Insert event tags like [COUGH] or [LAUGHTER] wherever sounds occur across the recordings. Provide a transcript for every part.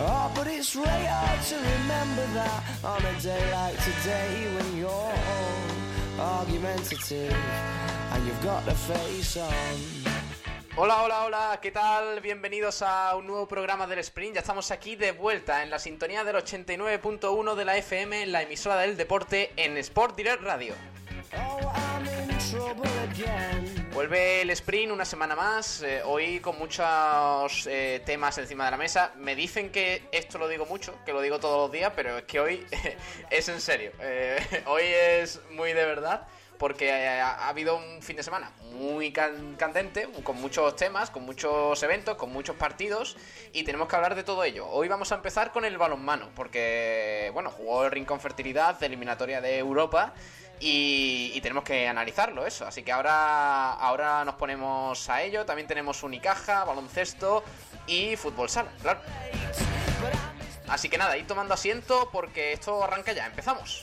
Oh, but it's really hard to remember that on a day like today when you're all argumentative and you've got the face on. Hola, hola, hola, ¿qué tal? Bienvenidos a un nuevo programa del Sprint. Ya estamos aquí de vuelta en la sintonía del 89.1 de la FM, en la emisora del deporte en Sport Direct Radio. Oh, I'm in trouble again. Vuelve el sprint una semana más, eh, hoy con muchos eh, temas encima de la mesa. Me dicen que esto lo digo mucho, que lo digo todos los días, pero es que hoy [LAUGHS] es en serio. Eh, [LAUGHS] hoy es muy de verdad porque ha, ha habido un fin de semana muy can- candente, con muchos temas, con muchos eventos, con muchos partidos y tenemos que hablar de todo ello. Hoy vamos a empezar con el balonmano, porque bueno, jugó el Rincón Fertilidad de eliminatoria de Europa y, tenemos que analizarlo eso. Así que ahora, ahora nos ponemos a ello. También tenemos Unicaja, baloncesto y fútbol sala, claro. Así que nada, ir tomando asiento porque esto arranca ya. Empezamos.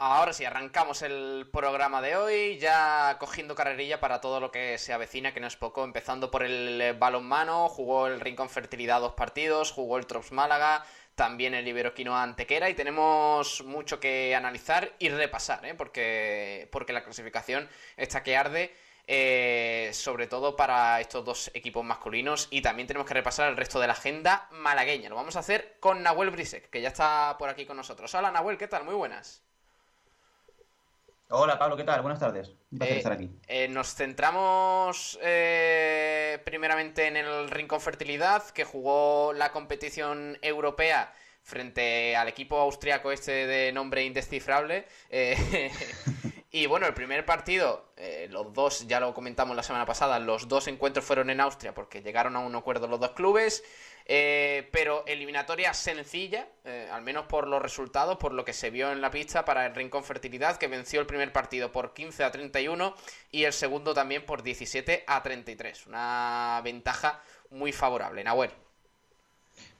Ahora sí, arrancamos el programa de hoy, ya cogiendo carrerilla para todo lo que se avecina, que no es poco, empezando por el eh, balonmano, jugó el Rincón Fertilidad dos partidos, jugó el Trops Málaga, también el Iberoquinoa Antequera y tenemos mucho que analizar y repasar, ¿eh? porque, porque la clasificación está que arde. eh, sobre todo para estos dos equipos masculinos y también tenemos que repasar el resto de la agenda malagueña. Lo vamos a hacer con Nahuel Brisek, que ya está por aquí con nosotros. Hola Nahuel, ¿qué tal? Muy buenas. Hola Pablo, ¿qué tal? Buenas tardes. Un placer Eh, estar aquí. eh, nos centramos eh, primeramente en el Rincón Fertilidad, que jugó la competición europea frente al equipo austriaco este de nombre indescifrable. [LAUGHS] Y bueno, el primer partido, los dos, ya lo comentamos la semana pasada, los dos encuentros fueron en Austria porque llegaron a un acuerdo los dos clubes. Eh, pero eliminatoria sencilla, eh, al menos por los resultados, por lo que se vio en la pista para el Rincón Fertilidad, que venció el primer partido por 15 a 31 y el segundo también por 17 a 33. Una ventaja muy favorable. Nahuel.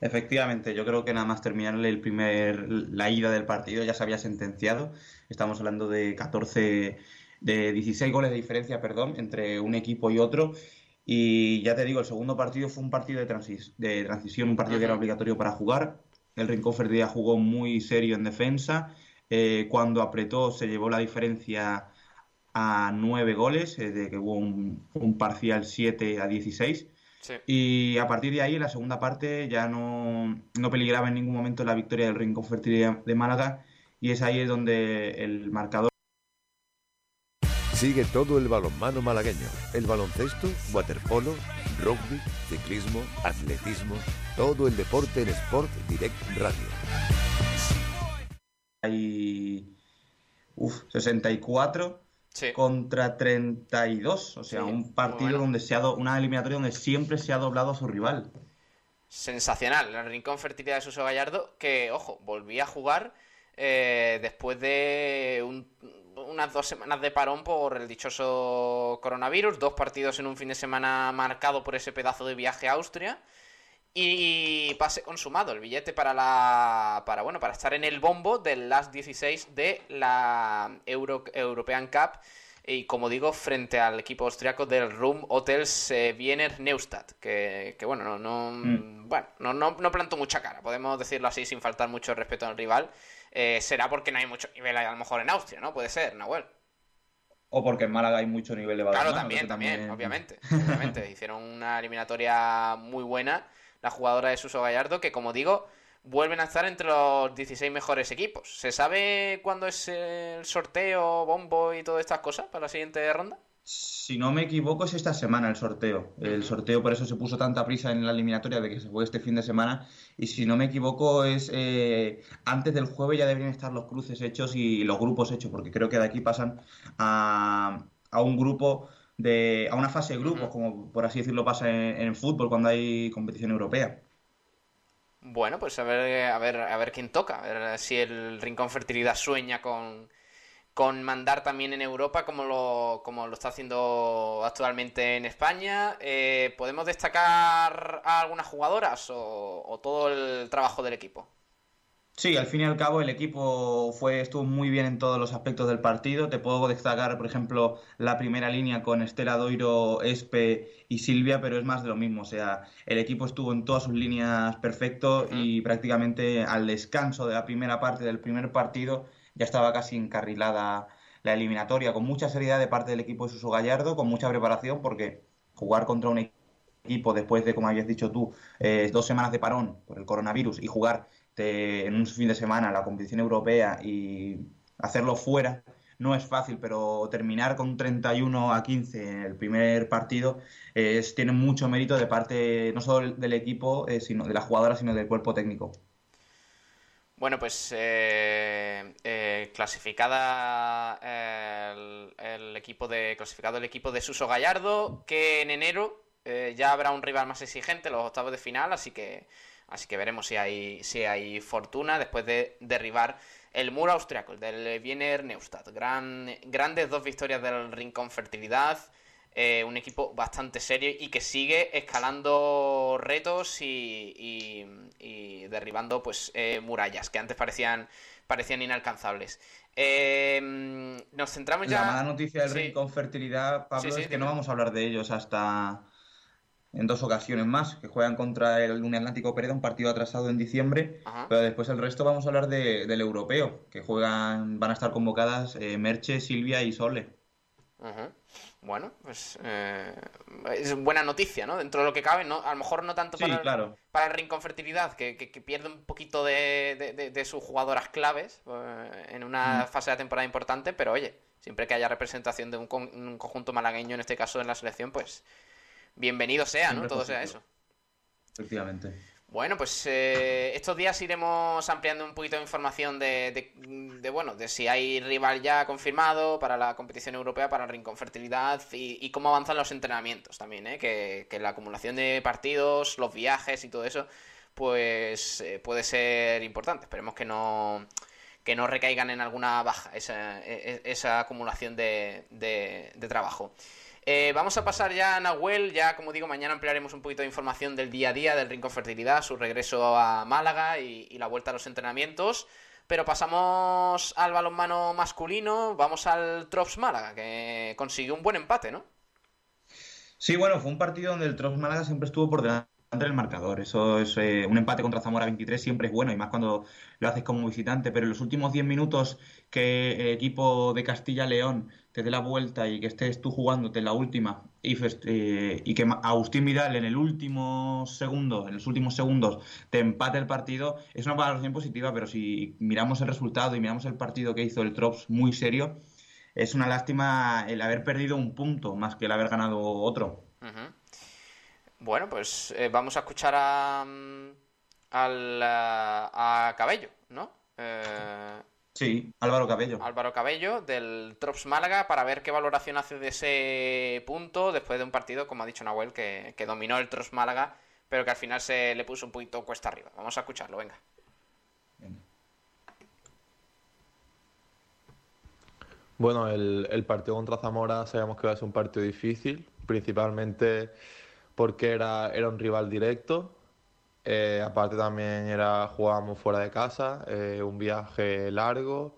Efectivamente, yo creo que nada más terminar el primer, la ida del partido ya se había sentenciado. Estamos hablando de 14, de 16 goles de diferencia, perdón, entre un equipo y otro. Y ya te digo, el segundo partido fue un partido de, transis- de transición, un partido que era obligatorio para jugar. El Rincón Fertilidad jugó muy serio en defensa. Eh, cuando apretó se llevó la diferencia a 9 goles, eh, de que hubo un, un parcial 7 a 16. Sí. Y a partir de ahí, en la segunda parte, ya no, no peligraba en ningún momento la victoria del Rincón de Málaga. Y es ahí donde el marcador Sigue todo el balonmano malagueño, el baloncesto, waterpolo, rugby, ciclismo, atletismo, todo el deporte en Sport Direct Radio. hay uf, 64 Sí. contra 32. O sea, Sí, un partido bueno. donde se ha do- una eliminatoria donde siempre se ha doblado a su rival. Sensacional. El Rincón Fertilidad de Suso Gallardo, que, ojo, volvía a jugar eh, después de un- unas dos semanas de parón por el dichoso coronavirus. Dos partidos en un fin de semana marcado por ese pedazo de viaje a Austria. Y pase consumado el billete para la para bueno para estar en el bombo del Last 16 de la Euro- European Cup y como digo, frente al equipo austriaco del Room Hotels eh, Wiener Neustadt, que, bueno, no, no, mm. bueno no, no, planto mucha cara, podemos decirlo así sin faltar mucho respeto al rival. Eh, será porque no hay mucho nivel a lo mejor en Austria, ¿no? Puede ser, Nahuel. O porque en Málaga hay mucho nivel de balonmano. Claro, también, también, obviamente. [LAUGHS] obviamente. Hicieron una eliminatoria muy buena la jugadora de Suso Gallardo, que como digo, vuelven a estar entre los 16 mejores equipos. ¿Se sabe cuándo es el sorteo, bombo y todas estas cosas para la siguiente ronda? Si no me equivoco, es esta semana el sorteo. El sorteo, por eso se puso tanta prisa en la eliminatoria de que se fue este fin de semana. Y si no me equivoco, es eh, antes del jueves ya deberían estar los cruces hechos y los grupos hechos, porque creo que de aquí pasan a, un grupo de a una fase de grupos, como por así decirlo pasa en, en, fútbol cuando hay competición europea. Bueno, pues a ver, a ver, a ver quién toca, a ver si el Rincón Fertilidad sueña con, con mandar también en Europa como lo, como lo está haciendo actualmente en España. Eh, ¿Podemos destacar a algunas jugadoras o todo el trabajo del equipo? Sí, al fin y al cabo el equipo fue estuvo muy bien en todos los aspectos del partido. Te puedo destacar, por ejemplo, la primera línea con Estela Doiro, Espe y Silvia, pero es más de lo mismo. O sea, el equipo estuvo en todas sus líneas perfecto y prácticamente al descanso de la primera parte del primer partido ya estaba casi encarrilada la eliminatoria, con mucha seriedad de parte del equipo de Suso Gallardo, con mucha preparación, porque jugar contra un equipo después de, como habías dicho tú, eh, dos semanas de parón por el coronavirus y jugar en un fin de semana la competición europea y hacerlo fuera no es fácil, pero terminar con 31 a 15 en el primer partido es, tiene mucho mérito de parte no solo del equipo, eh, sino de la jugadora, sino del cuerpo técnico. Bueno, pues eh, eh, clasificada el, equipo de clasificado el equipo de Suso Gallardo, que en enero ya habrá un rival más exigente, los octavos de final, así que Así que veremos si hay, si hay fortuna después de derribar el muro austriaco, el del Wiener Neustadt. Gran, grandes dos victorias del Rincón Fertilidad. Eh, un equipo bastante serio y que sigue escalando retos y, derribando pues eh, murallas que antes parecían, parecían inalcanzables. Eh, nos centramos ya. La mala noticia del Rincón Fertilidad, Pablo, es que no vamos a hablar de ellos hasta en dos ocasiones más, que juegan contra el Unión Atlántico Pereda, un partido atrasado en diciembre, pero después el resto vamos a hablar del europeo, que juegan, van a estar convocadas eh, Merche, Silvia y Sole. Bueno, pues eh, es buena noticia, ¿no? Dentro de lo que cabe, ¿no? A lo mejor no tanto para, el, para el Rincón Fertilidad, que, pierde un poquito de, sus jugadoras claves eh, en una mm. fase de temporada importante, pero oye, siempre que haya representación de un, un conjunto malagueño, en este caso en la selección, pues bienvenido sea, ¿no? Todo sea eso. Efectivamente. Bueno, pues eh, estos días iremos ampliando un poquito de información de, de, bueno, de si hay rival ya confirmado para la competición europea, para el Rincón Fertilidad y, cómo avanzan los entrenamientos también, ¿eh? que, la acumulación de partidos, los viajes y todo eso, pues eh, puede ser importante. Esperemos que no que no recaigan en alguna baja esa, e, e, esa acumulación de, de trabajo. Eh, vamos a pasar ya a Nahuel, ya como digo, mañana ampliaremos un poquito de información del día a día del Rincón Fertilidad, su regreso a Málaga y, la vuelta a los entrenamientos. Pero pasamos al balonmano masculino, vamos al Trops Málaga, que consiguió un buen empate, ¿no? Sí, bueno, fue un partido donde el Trops Málaga siempre estuvo por delante del marcador. Eso es eh, un empate contra Zamora 23 siempre es bueno y más cuando lo haces como visitante. Pero en los últimos 10 minutos que el equipo de Castilla-León te dé la vuelta y que estés tú jugándote la última y, eh, que Agustín Vidal en el último segundo, en los últimos segundos te empate el partido, es una valoración positiva. Pero si miramos el resultado y miramos el partido que hizo el Trops muy serio, es una lástima el haber perdido un punto más que el haber ganado otro. Bueno, pues eh, vamos a escuchar a, mm, al, a, Cabello, ¿no? Eh, sí, Álvaro Cabello. Álvaro Cabello del Trops Málaga para ver qué valoración hace de ese punto después de un partido, como ha dicho Nahuel, que, que dominó el Trops Málaga, pero que al final se le puso un poquito cuesta arriba. Vamos a escucharlo, venga. Bueno, el, el partido contra Zamora sabemos que va a ser un partido difícil, principalmente porque era, era un rival directo. Eh, aparte también era jugábamos fuera de casa, eh, un viaje largo.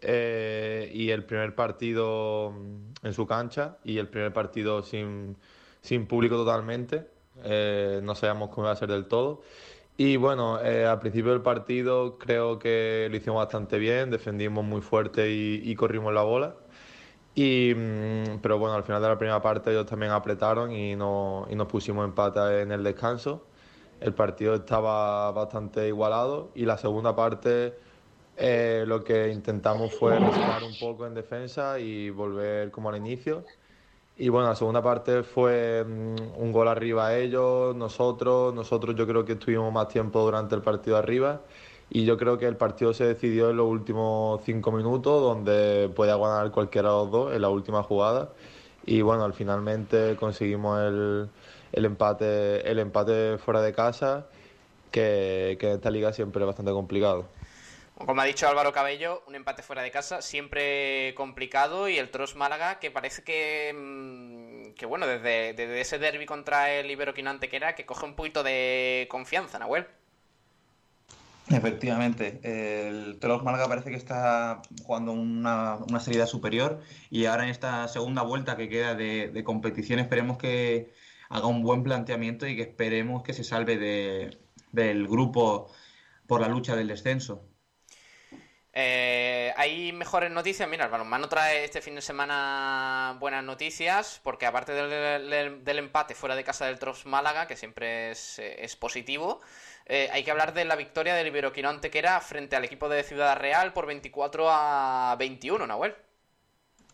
eh, y el primer partido mm, en su cancha y el primer partido sin, sin público totalmente. No sabíamos cómo iba a ser del todo. Y bueno, al principio del partido creo que lo hicimos bastante bien, defendimos muy fuerte y, corrimos la bola. Y, mm, pero bueno, al final de la primera parte ellos también apretaron y, no, y nos pusimos empate en el descanso. El partido estaba bastante igualado y la segunda parte eh, lo que intentamos fue respirar un poco en defensa y volver como al inicio. Y bueno, la segunda parte fue mm, un gol arriba a ellos, nosotros, nosotros yo creo que estuvimos más tiempo durante el partido arriba y yo creo que el partido se decidió en los últimos cinco minutos donde podía ganar cualquiera de los dos en la última jugada y bueno, al finalmente conseguimos el, el empate, el empate fuera de casa que, que en esta liga siempre es bastante complicado. Como ha dicho Álvaro Cabello, un empate fuera de casa siempre complicado y el Tros Málaga que parece que, mm, que bueno, desde, ese derby contra el Iberoquinante que era, que coge un poquito de confianza, Nahuel. Efectivamente, el Tros Málaga parece que está jugando una, una, salida superior y ahora en esta segunda vuelta que queda de, de, competición esperemos que haga un buen planteamiento y que esperemos que se salve de, del grupo por la lucha del descenso. Eh, hay mejores noticias. Mira, el balonmano trae este fin de semana buenas noticias, porque aparte del, empate fuera de casa del Trops Málaga, que siempre es, eh, positivo, eh, hay que hablar de la victoria del Iberoquino Antequera frente al equipo de Ciudad Real por 24 a 21, Nahuel.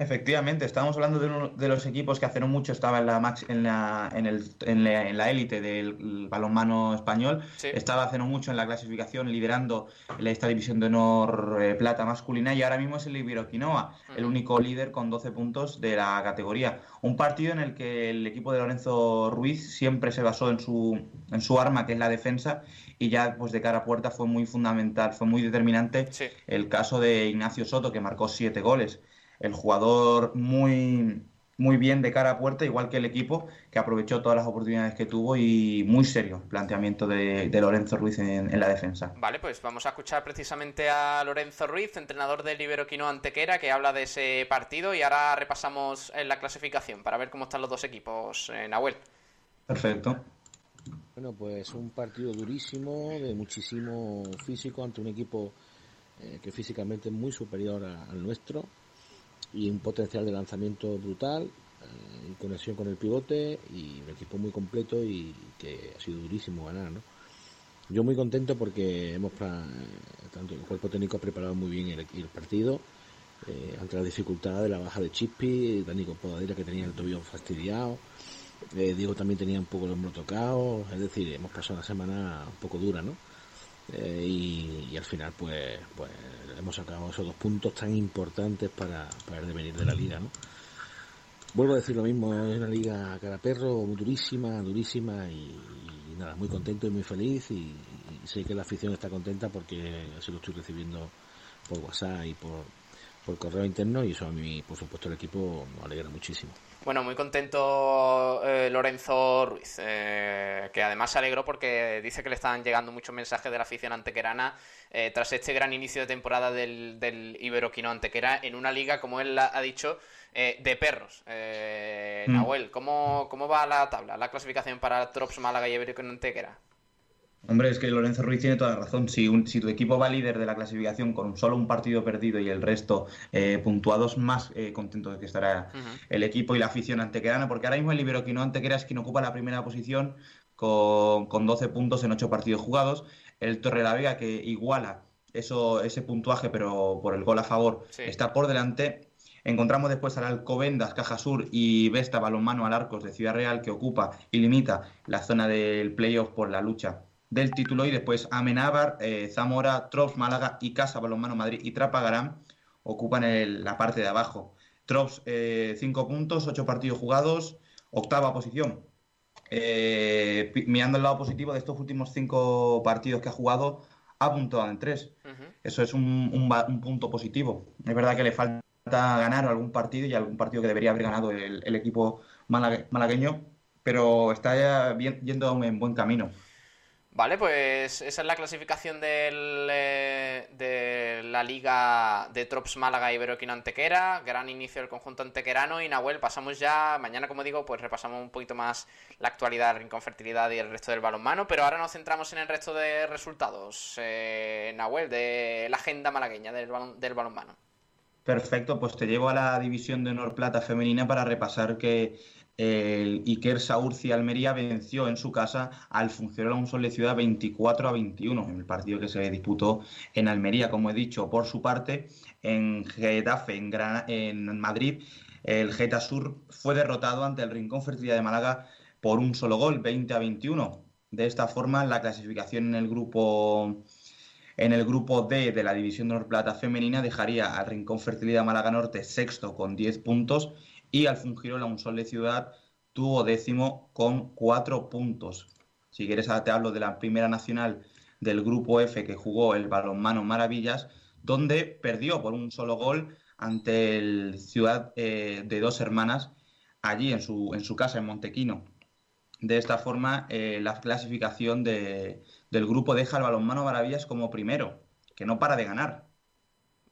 Efectivamente, estábamos hablando de uno de los equipos que hace no mucho estaba en la max, en la en el, en la, élite del balonmano español. Estaba hace no mucho en la clasificación liderando esta división de honor eh, plata masculina y ahora mismo es el Iberoquinoa, el único líder con 12 puntos de la categoría. Un partido en el que el equipo de Lorenzo Ruiz siempre se basó en su en su arma que es la defensa y ya pues de cara a puerta fue muy fundamental, fue muy determinante el caso de Ignacio Soto que marcó siete goles el jugador muy, muy bien de cara a puerta, igual que el equipo, que aprovechó todas las oportunidades que tuvo y muy serio planteamiento de, Lorenzo Ruiz en, la defensa. Vale, pues vamos a escuchar precisamente a Lorenzo Ruiz, entrenador del Iberoquino Antequera, que habla de ese partido y ahora repasamos en la clasificación para ver cómo están los dos equipos, en Nahuel. Perfecto. Bueno, pues un partido durísimo, de muchísimo físico ante un equipo eh, que físicamente es muy superior al nuestro y un potencial de lanzamiento brutal, eh, conexión con el pivote y un equipo muy completo y que ha sido durísimo ganar, ¿no? Yo muy contento porque hemos, eh, tanto el cuerpo técnico ha preparado muy bien el, partido, eh, ante la dificultad de la baja de Chispi, Danico Podadera que tenía el tobillo fastidiado, eh, Diego también tenía un poco el hombro tocado, es decir, hemos pasado una semana un poco dura, ¿no? Eh, y, al final pues pues hemos sacado esos dos puntos tan importantes para, para el devenir de la liga ¿no? vuelvo a decir lo mismo es una liga cara perro durísima durísima y, nada muy contento y muy feliz y, sé que la afición está contenta porque así lo estoy recibiendo por WhatsApp y por, por correo interno y eso a mí por supuesto el equipo me alegra muchísimo bueno, muy contento eh, Lorenzo Ruiz, eh, que además se alegró porque dice que le están llegando muchos mensajes de la afición antequerana eh, tras este gran inicio de temporada del, del Iberoquino Antequera en una liga, como él ha dicho, de perros. Mm. Nahuel, ¿cómo, ¿cómo va la tabla, la clasificación para Trops Málaga y Iberoquino Antequera? Hombre, es que Lorenzo Ruiz tiene toda la razón. Si, si tu equipo va líder de la clasificación con solo un partido perdido y el resto eh, puntuados, más eh, contento de que estará el equipo y la afición antequerana, porque ahora mismo el Iberoquino Antequera es quien ocupa la primera posición con, con 12 puntos en 8 partidos jugados. El Torre la Vega, que iguala eso, ese puntuaje, pero por el gol a favor, está por delante. Encontramos después al Alcobendas, Caja Sur y Vesta Balonmano al Arcos de Ciudad Real, que ocupa y limita la zona del playoff por la lucha del título y después Amenábar, eh, Zamora, Trops, Málaga y Casa, Balonmano Madrid y Trapagarán ocupan la parte de abajo. Trops, 5 eh, puntos, 8 partidos jugados, octava posición. Eh, mirando el lado positivo de estos últimos 5 partidos que ha jugado, ha puntuado en 3. Eso es un, punto positivo. Es verdad que le falta ganar algún partido y algún partido que debería haber ganado el, equipo malagueño, pero está yendo en buen camino. Vale, pues esa es la clasificación del, eh, de la liga de Trops Málaga Iberoquino Antequera. Gran inicio del conjunto antequerano. Y Nahuel, pasamos ya, mañana como digo, pues repasamos un poquito más la actualidad, Rincón Fertilidad y el resto del balonmano. Pero ahora nos centramos en el resto de resultados. Eh, Nahuel, de la agenda malagueña del, del balonmano. Perfecto, pues te llevo a la división de honor plata femenina para repasar que el Iker Saurci Almería venció en su casa al Funcional Sol de Ciudad 24 a 21 en el partido que se disputó en Almería, como he dicho. Por su parte, en Getafe, en, en Madrid, el Geta Sur fue derrotado ante el Rincón Fertilidad de Málaga por un solo gol, 20 a 21. De esta forma, la clasificación en el grupo en el grupo D de la División de Plata femenina dejaría al Rincón Fertilidad Málaga Norte sexto con 10 puntos y al Fungirola Un Sol de Ciudad tuvo décimo con cuatro puntos. Si quieres, ahora te hablo de la primera nacional del grupo F que jugó el balonmano Maravillas, donde perdió por un solo gol ante el Ciudad eh, de Dos Hermanas, allí en su, en su casa, en Montequino. De esta forma, eh, la clasificación de, del grupo deja al balonmano Maravillas como primero, que no para de ganar.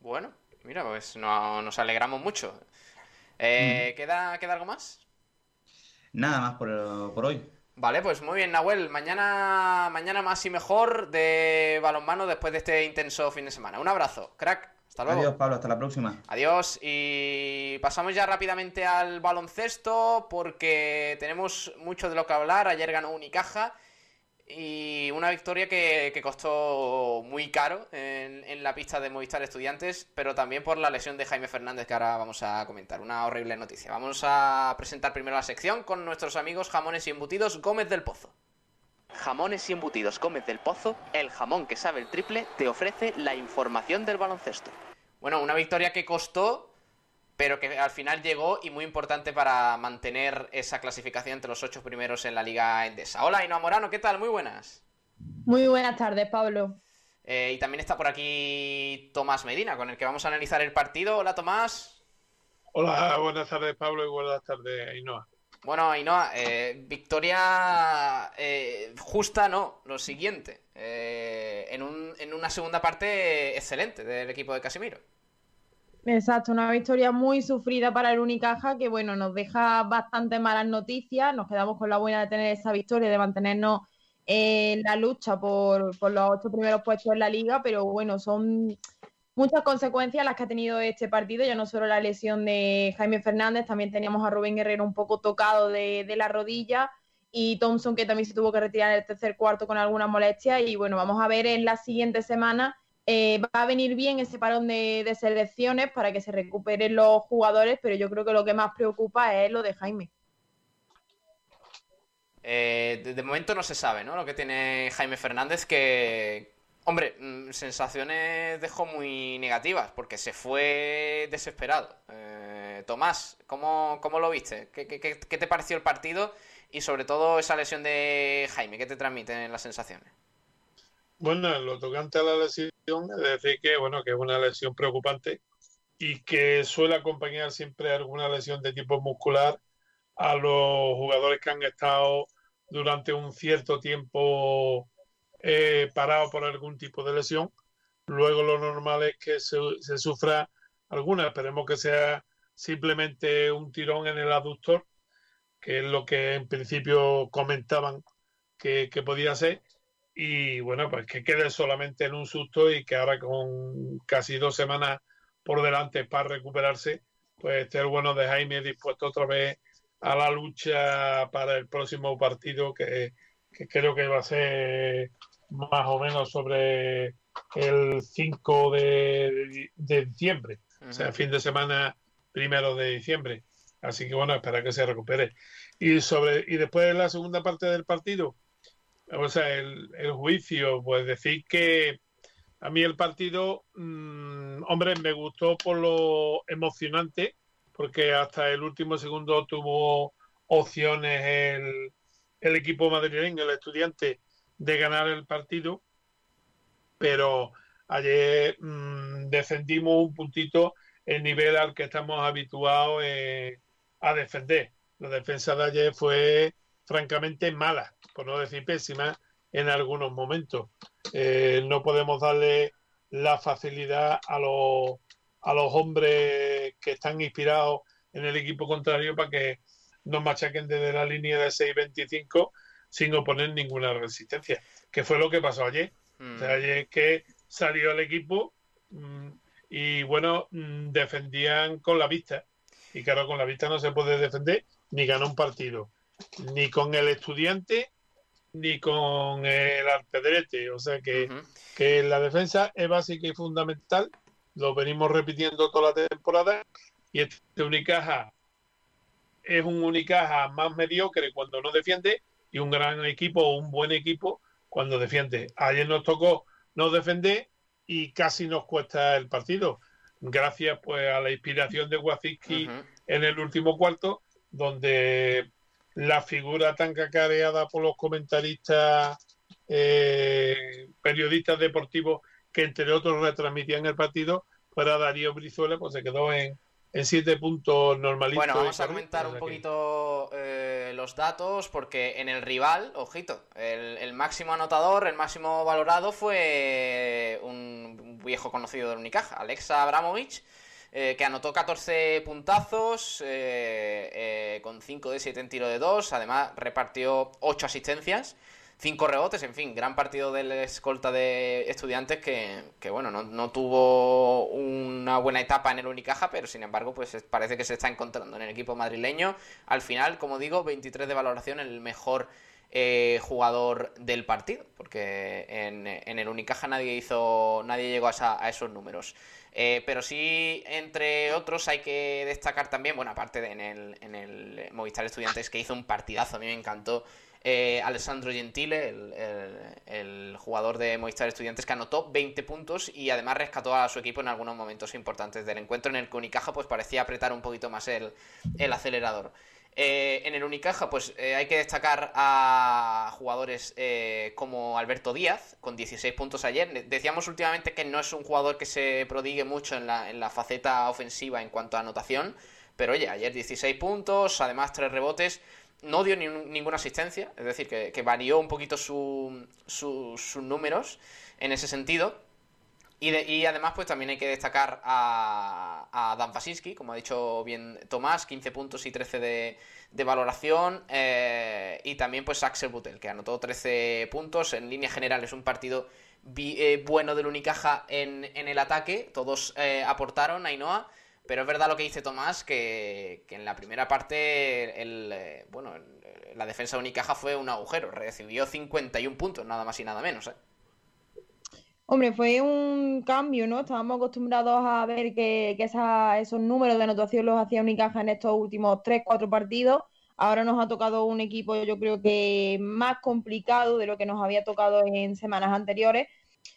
Bueno, mira, pues nos alegramos mucho. Eh, ¿queda, ¿Queda algo más? Nada más por, hoy. Vale, pues muy bien, Nahuel. Mañana, mañana más y mejor de balonmano después de este intenso fin de semana. Un abrazo, crack. Hasta luego. Adiós, Pablo. Hasta la próxima. Adiós. Y pasamos ya rápidamente al baloncesto porque tenemos mucho de lo que hablar. Ayer ganó Unicaja y una victoria que, costó muy caro en, la pista de Movistar Estudiantes, pero también por la lesión de Jaime Fernández que ahora vamos a comentar. Una horrible noticia. Vamos a presentar primero la sección con nuestros amigos jamones y embutidos Gómez del Pozo. Jamones y embutidos Gómez del Pozo, el jamón que sabe el triple, te ofrece la información del baloncesto. Bueno, una victoria que costó pero que al final llegó y muy importante para mantener esa clasificación entre los ocho primeros en la Liga Endesa. Hola, Inoa Morano, ¿qué tal? Muy buenas. Muy buenas tardes, Pablo. Eh, y también está por aquí Tomás Medina, con el que vamos a analizar el partido. Hola, Tomás. Hola, buenas tardes, Pablo, y buenas tardes, Ainhoa. Bueno, Ainhoa, eh, victoria eh, justa, no, lo siguiente. en, un, en una segunda parte excelente del equipo de Casimiro. Exacto, una victoria muy sufrida para el Unicaja que, bueno, nos deja bastante malas noticias. Nos quedamos con la buena de tener esa victoria, de mantenernos en la lucha por, los ocho primeros puestos en la liga, pero bueno, son muchas consecuencias las que ha tenido este partido, ya no solo la lesión de Jaime Fernández, también teníamos a Rubén Guerrero un poco tocado de, de la rodilla y Thompson que también se tuvo que retirar en el tercer cuarto con algunas molestias y bueno, vamos a ver en la siguiente semana eh, va a venir bien ese parón de, selecciones para que se recuperen los jugadores, pero yo creo que lo que más preocupa es lo de Jaime. Eh, de, momento no se sabe, ¿no? Lo que tiene Jaime Fernández, que, hombre, mm, sensaciones dejó muy negativas, porque se fue desesperado. Eh, Tomás, ¿cómo, lo viste? ¿Qué, qué, te pareció el partido? Y sobre todo esa lesión de Jaime, ¿qué te transmiten las sensaciones? Bueno, en lo tocante a la lesión, es decir que, bueno, que es una lesión preocupante y que suele acompañar siempre alguna lesión de tipo muscular a los jugadores que han estado durante un cierto tiempo eh, parados por algún tipo de lesión. Luego lo normal es que se, sufra alguna, esperemos que sea simplemente un tirón en el aductor, que es lo que en principio comentaban que podía ser y bueno, pues que quede solamente en un susto y que ahora con casi dos semanas por delante para recuperarse, pues esté el bueno de Jaime dispuesto otra vez a la lucha para el próximo partido que, creo que va a ser más o menos sobre el 5 de, diciembre, o sea, fin de semana primero de diciembre. Así que bueno, espera que se recupere. Y sobre y después de la segunda parte del partido, o sea, el, juicio, pues decir que a mí el partido, mm, hombre, me gustó por lo emocionante, porque hasta el último segundo tuvo opciones el, el equipo madrileño, el estudiante, de ganar el partido, pero ayer mm, defendimos un puntito el nivel al que estamos habituados eh, a defender. La defensa de ayer fue francamente mala, por no decir pésima, en algunos momentos. Eh, no podemos darle la facilidad a los, a los hombres que están inspirados en el equipo contrario para que nos machaquen desde la línea de 6.25 sin oponer ninguna resistencia, que fue lo que pasó ayer. O sea, mm. ayer que salió el equipo mm, y bueno, mm, defendían con la vista. Y claro, con la vista no se puede defender ni ganar un partido, ni con el estudiante, ni con el alpedrete. O sea que, que la defensa es básica y fundamental. Lo venimos repitiendo toda la temporada. Y este Unicaja es un Unicaja más mediocre cuando no defiende y un gran equipo o un buen equipo cuando defiende. Ayer nos tocó no defender y casi nos cuesta el partido. Gracias pues a la inspiración de Waziski en el último cuarto, donde la figura tan cacareada por los comentaristas, eh, periodistas deportivos que entre otros retransmitían el partido, fuera Darío Brizuela, pues se quedó en, en siete puntos normalitos. Bueno, vamos a comentar un poquito eh, los datos, porque en el rival, ojito, el, máximo anotador, el máximo valorado fue un viejo conocido del Unicaja, Alexa Abramovich, eh, que anotó 14 puntazos eh, con 5 de 7 en tiro de 2, además repartió 8 asistencias cinco rebotes, en fin, gran partido del escolta de estudiantes que, que bueno, no, tuvo una buena etapa en el Unicaja, pero sin embargo, pues parece que se está encontrando en el equipo madrileño. Al final, como digo, 23 de valoración, el mejor eh, jugador del partido, porque en, en, el Unicaja nadie hizo, nadie llegó a, a esos números. Eh, pero sí, entre otros, hay que destacar también, bueno, aparte de en el, en el Movistar Estudiantes, que hizo un partidazo, a mí me encantó eh, Alessandro Gentile, el, jugador de Movistar Estudiantes, que anotó 20 puntos y además rescató a su equipo en algunos momentos importantes del encuentro, en el que Unicaja pues, parecía apretar un poquito más el, acelerador. Eh, en el Unicaja, pues eh, hay que destacar a jugadores como Alberto Díaz, con 16 puntos ayer. Decíamos últimamente que no es un jugador que se prodigue mucho en la, en la faceta ofensiva en cuanto a anotación, pero oye, ayer 16 puntos, además 3 rebotes no dio ninguna asistencia, es decir, que, varió un poquito sus números en ese sentido. Y, además, pues también hay que destacar a, Dan Pasinski, como ha dicho bien Tomás, 15 puntos y 13 de, valoración. Eh, y también, pues Axel Butel, que anotó 13 puntos. En línea general es un partido eh, bueno del Unicaja en, en, el ataque. Todos eh, aportaron, Ainhoa. Pero es verdad lo que dice Tomás, que, en la primera parte, el, eh, bueno, la defensa de Unicaja fue un agujero. Recibió 51 puntos, nada más y nada menos. ¿eh? Hombre, fue un cambio, ¿no? Estábamos acostumbrados a ver que, esos números de anotación los hacía Unicaja en estos últimos 3-4 partidos. Ahora nos ha tocado un equipo, yo creo que más complicado de lo que nos había tocado en semanas anteriores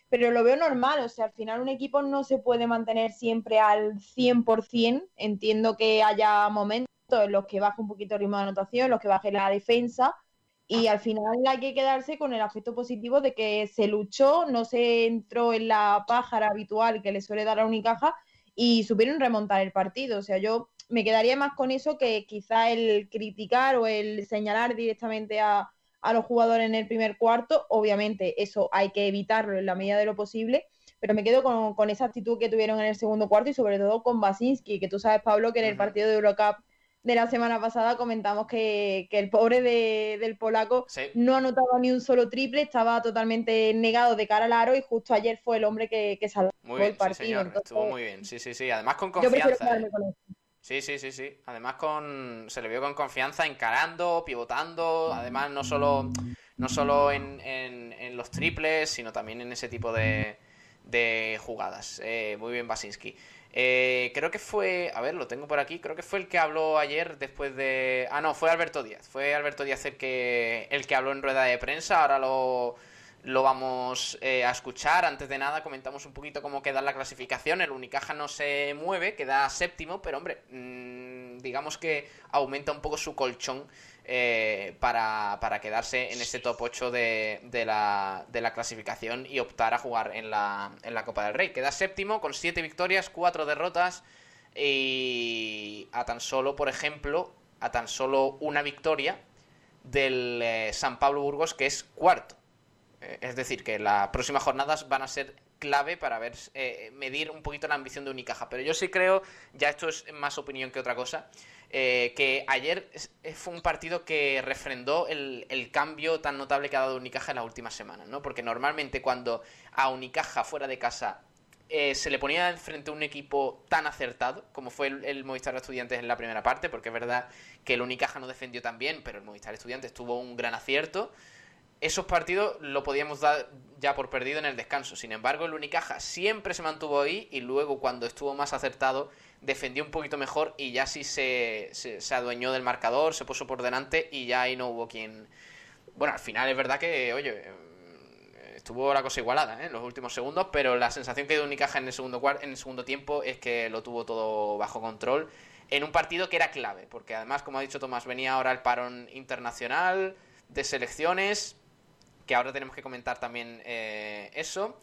pero lo veo normal, o sea, al final un equipo no se puede mantener siempre al 100%, entiendo que haya momentos en los que baje un poquito el ritmo de anotación, en los que baje la defensa, y al final hay que quedarse con el aspecto positivo de que se luchó, no se entró en la pájara habitual que le suele dar a Unicaja y supieron remontar el partido, o sea, yo me quedaría más con eso que quizá el criticar o el señalar directamente a a los jugadores en el primer cuarto. Obviamente eso hay que evitarlo en la medida de lo posible, pero me quedo con, esa actitud que tuvieron en el segundo cuarto y sobre todo con Basinski, que tú sabes, Pablo, que en el partido de Eurocup de la semana pasada comentamos que, el pobre del polaco no ha notado ni un solo triple, estaba totalmente negado de cara al aro y justo ayer fue el hombre que, que salvó el partido. Estuvo muy bien, sí, sí, sí, además con confianza. ¿eh? Sí, sí, sí, sí. Además con se le vio con confianza encarando, pivotando, además no solo no solo en, en, los triples, sino también en ese tipo de, de jugadas. Eh, muy bien Basinski. Eh, creo que fue, a ver, lo tengo por aquí, creo que fue el que habló ayer después de... Ah, no, fue Alberto Díaz. Fue Alberto Díaz el que, el que habló en rueda de prensa. Ahora lo, lo vamos eh, a escuchar. Antes de nada, comentamos un poquito cómo queda la clasificación. El Unicaja no se mueve, queda séptimo, pero hombre, mm, digamos que aumenta un poco su colchón eh, para, quedarse en ese top 8 de, la, de, la, clasificación y optar a jugar en la, en la Copa del Rey. Queda séptimo con 7 victorias, 4 derrotas y a tan solo, por ejemplo, a tan solo una victoria del eh, San Pablo Burgos, que es cuarto Eh, es decir, que las próximas jornadas van a ser clave para ver medir un poquito la ambición de Unicaja. Pero yo sí creo, ya esto es más opinión que otra cosa, eh, que ayer fue un partido que refrendó el, cambio tan notable que ha dado Unicaja en las últimas semanas, ¿no? Porque normalmente cuando a Unicaja fuera de casa se le ponía frente a un equipo tan acertado como fue el, el, Movistar Estudiantes en la primera parte, porque es verdad que el Unicaja no defendió tan bien, pero el Movistar Estudiantes tuvo un gran acierto esos partidos lo podíamos dar ya por perdido en el descanso. Sin embargo, el Unicaja siempre se mantuvo ahí y luego cuando estuvo más acertado defendió un poquito mejor y ya sí se, se, adueñó del marcador, se puso por delante y ya ahí no hubo quien... Bueno, al final es verdad que, oye, estuvo la cosa igualada ¿eh? en los últimos segundos, pero la sensación que dio Unicaja en el segundo en el segundo tiempo es que lo tuvo todo bajo control en un partido que era clave, porque además, como ha dicho Tomás, venía ahora el parón internacional de selecciones, que ahora tenemos que comentar también eh, eso.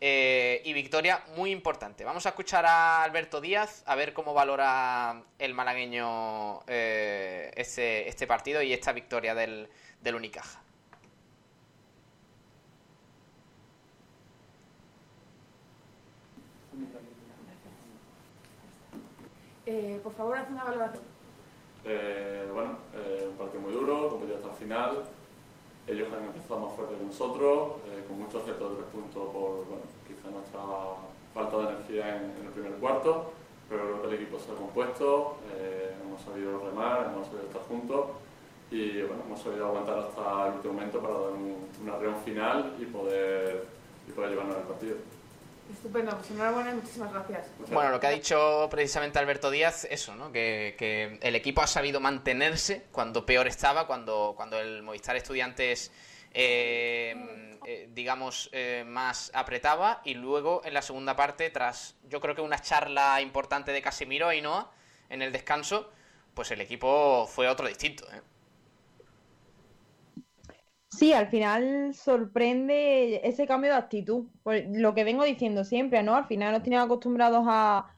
Eh, y victoria muy importante. Vamos a escuchar a Alberto Díaz a ver cómo valora el malagueño eh, este, este, partido y esta victoria del, del Unicaja. por favor, haz una valoración. bueno, un partido muy duro, competido hasta el final. Ellos han empezado más fuerte que nosotros, eh, con muchos aciertos de tres puntos por bueno, quizá nuestra falta de energía en, el primer cuarto, pero creo que el equipo se ha compuesto, eh, hemos sabido remar, hemos sabido estar juntos y bueno, hemos sabido aguantar hasta el último momento para dar un, una reunión final y poder, y poder llevarnos al partido. Estupendo, pues enhorabuena y muchísimas gracias. Bueno, lo que ha dicho precisamente Alberto Díaz, eso, ¿no? Que, el equipo ha sabido mantenerse cuando peor estaba, cuando, cuando el Movistar Estudiantes, eh, eh, digamos, eh, más apretaba, y luego en la segunda parte, tras yo creo que una charla importante de Casimiro y Noah en el descanso, pues el equipo fue otro distinto, ¿eh? Sí, al final sorprende ese cambio de actitud. Pues lo que vengo diciendo siempre, ¿no? Al final nos tienen acostumbrados a,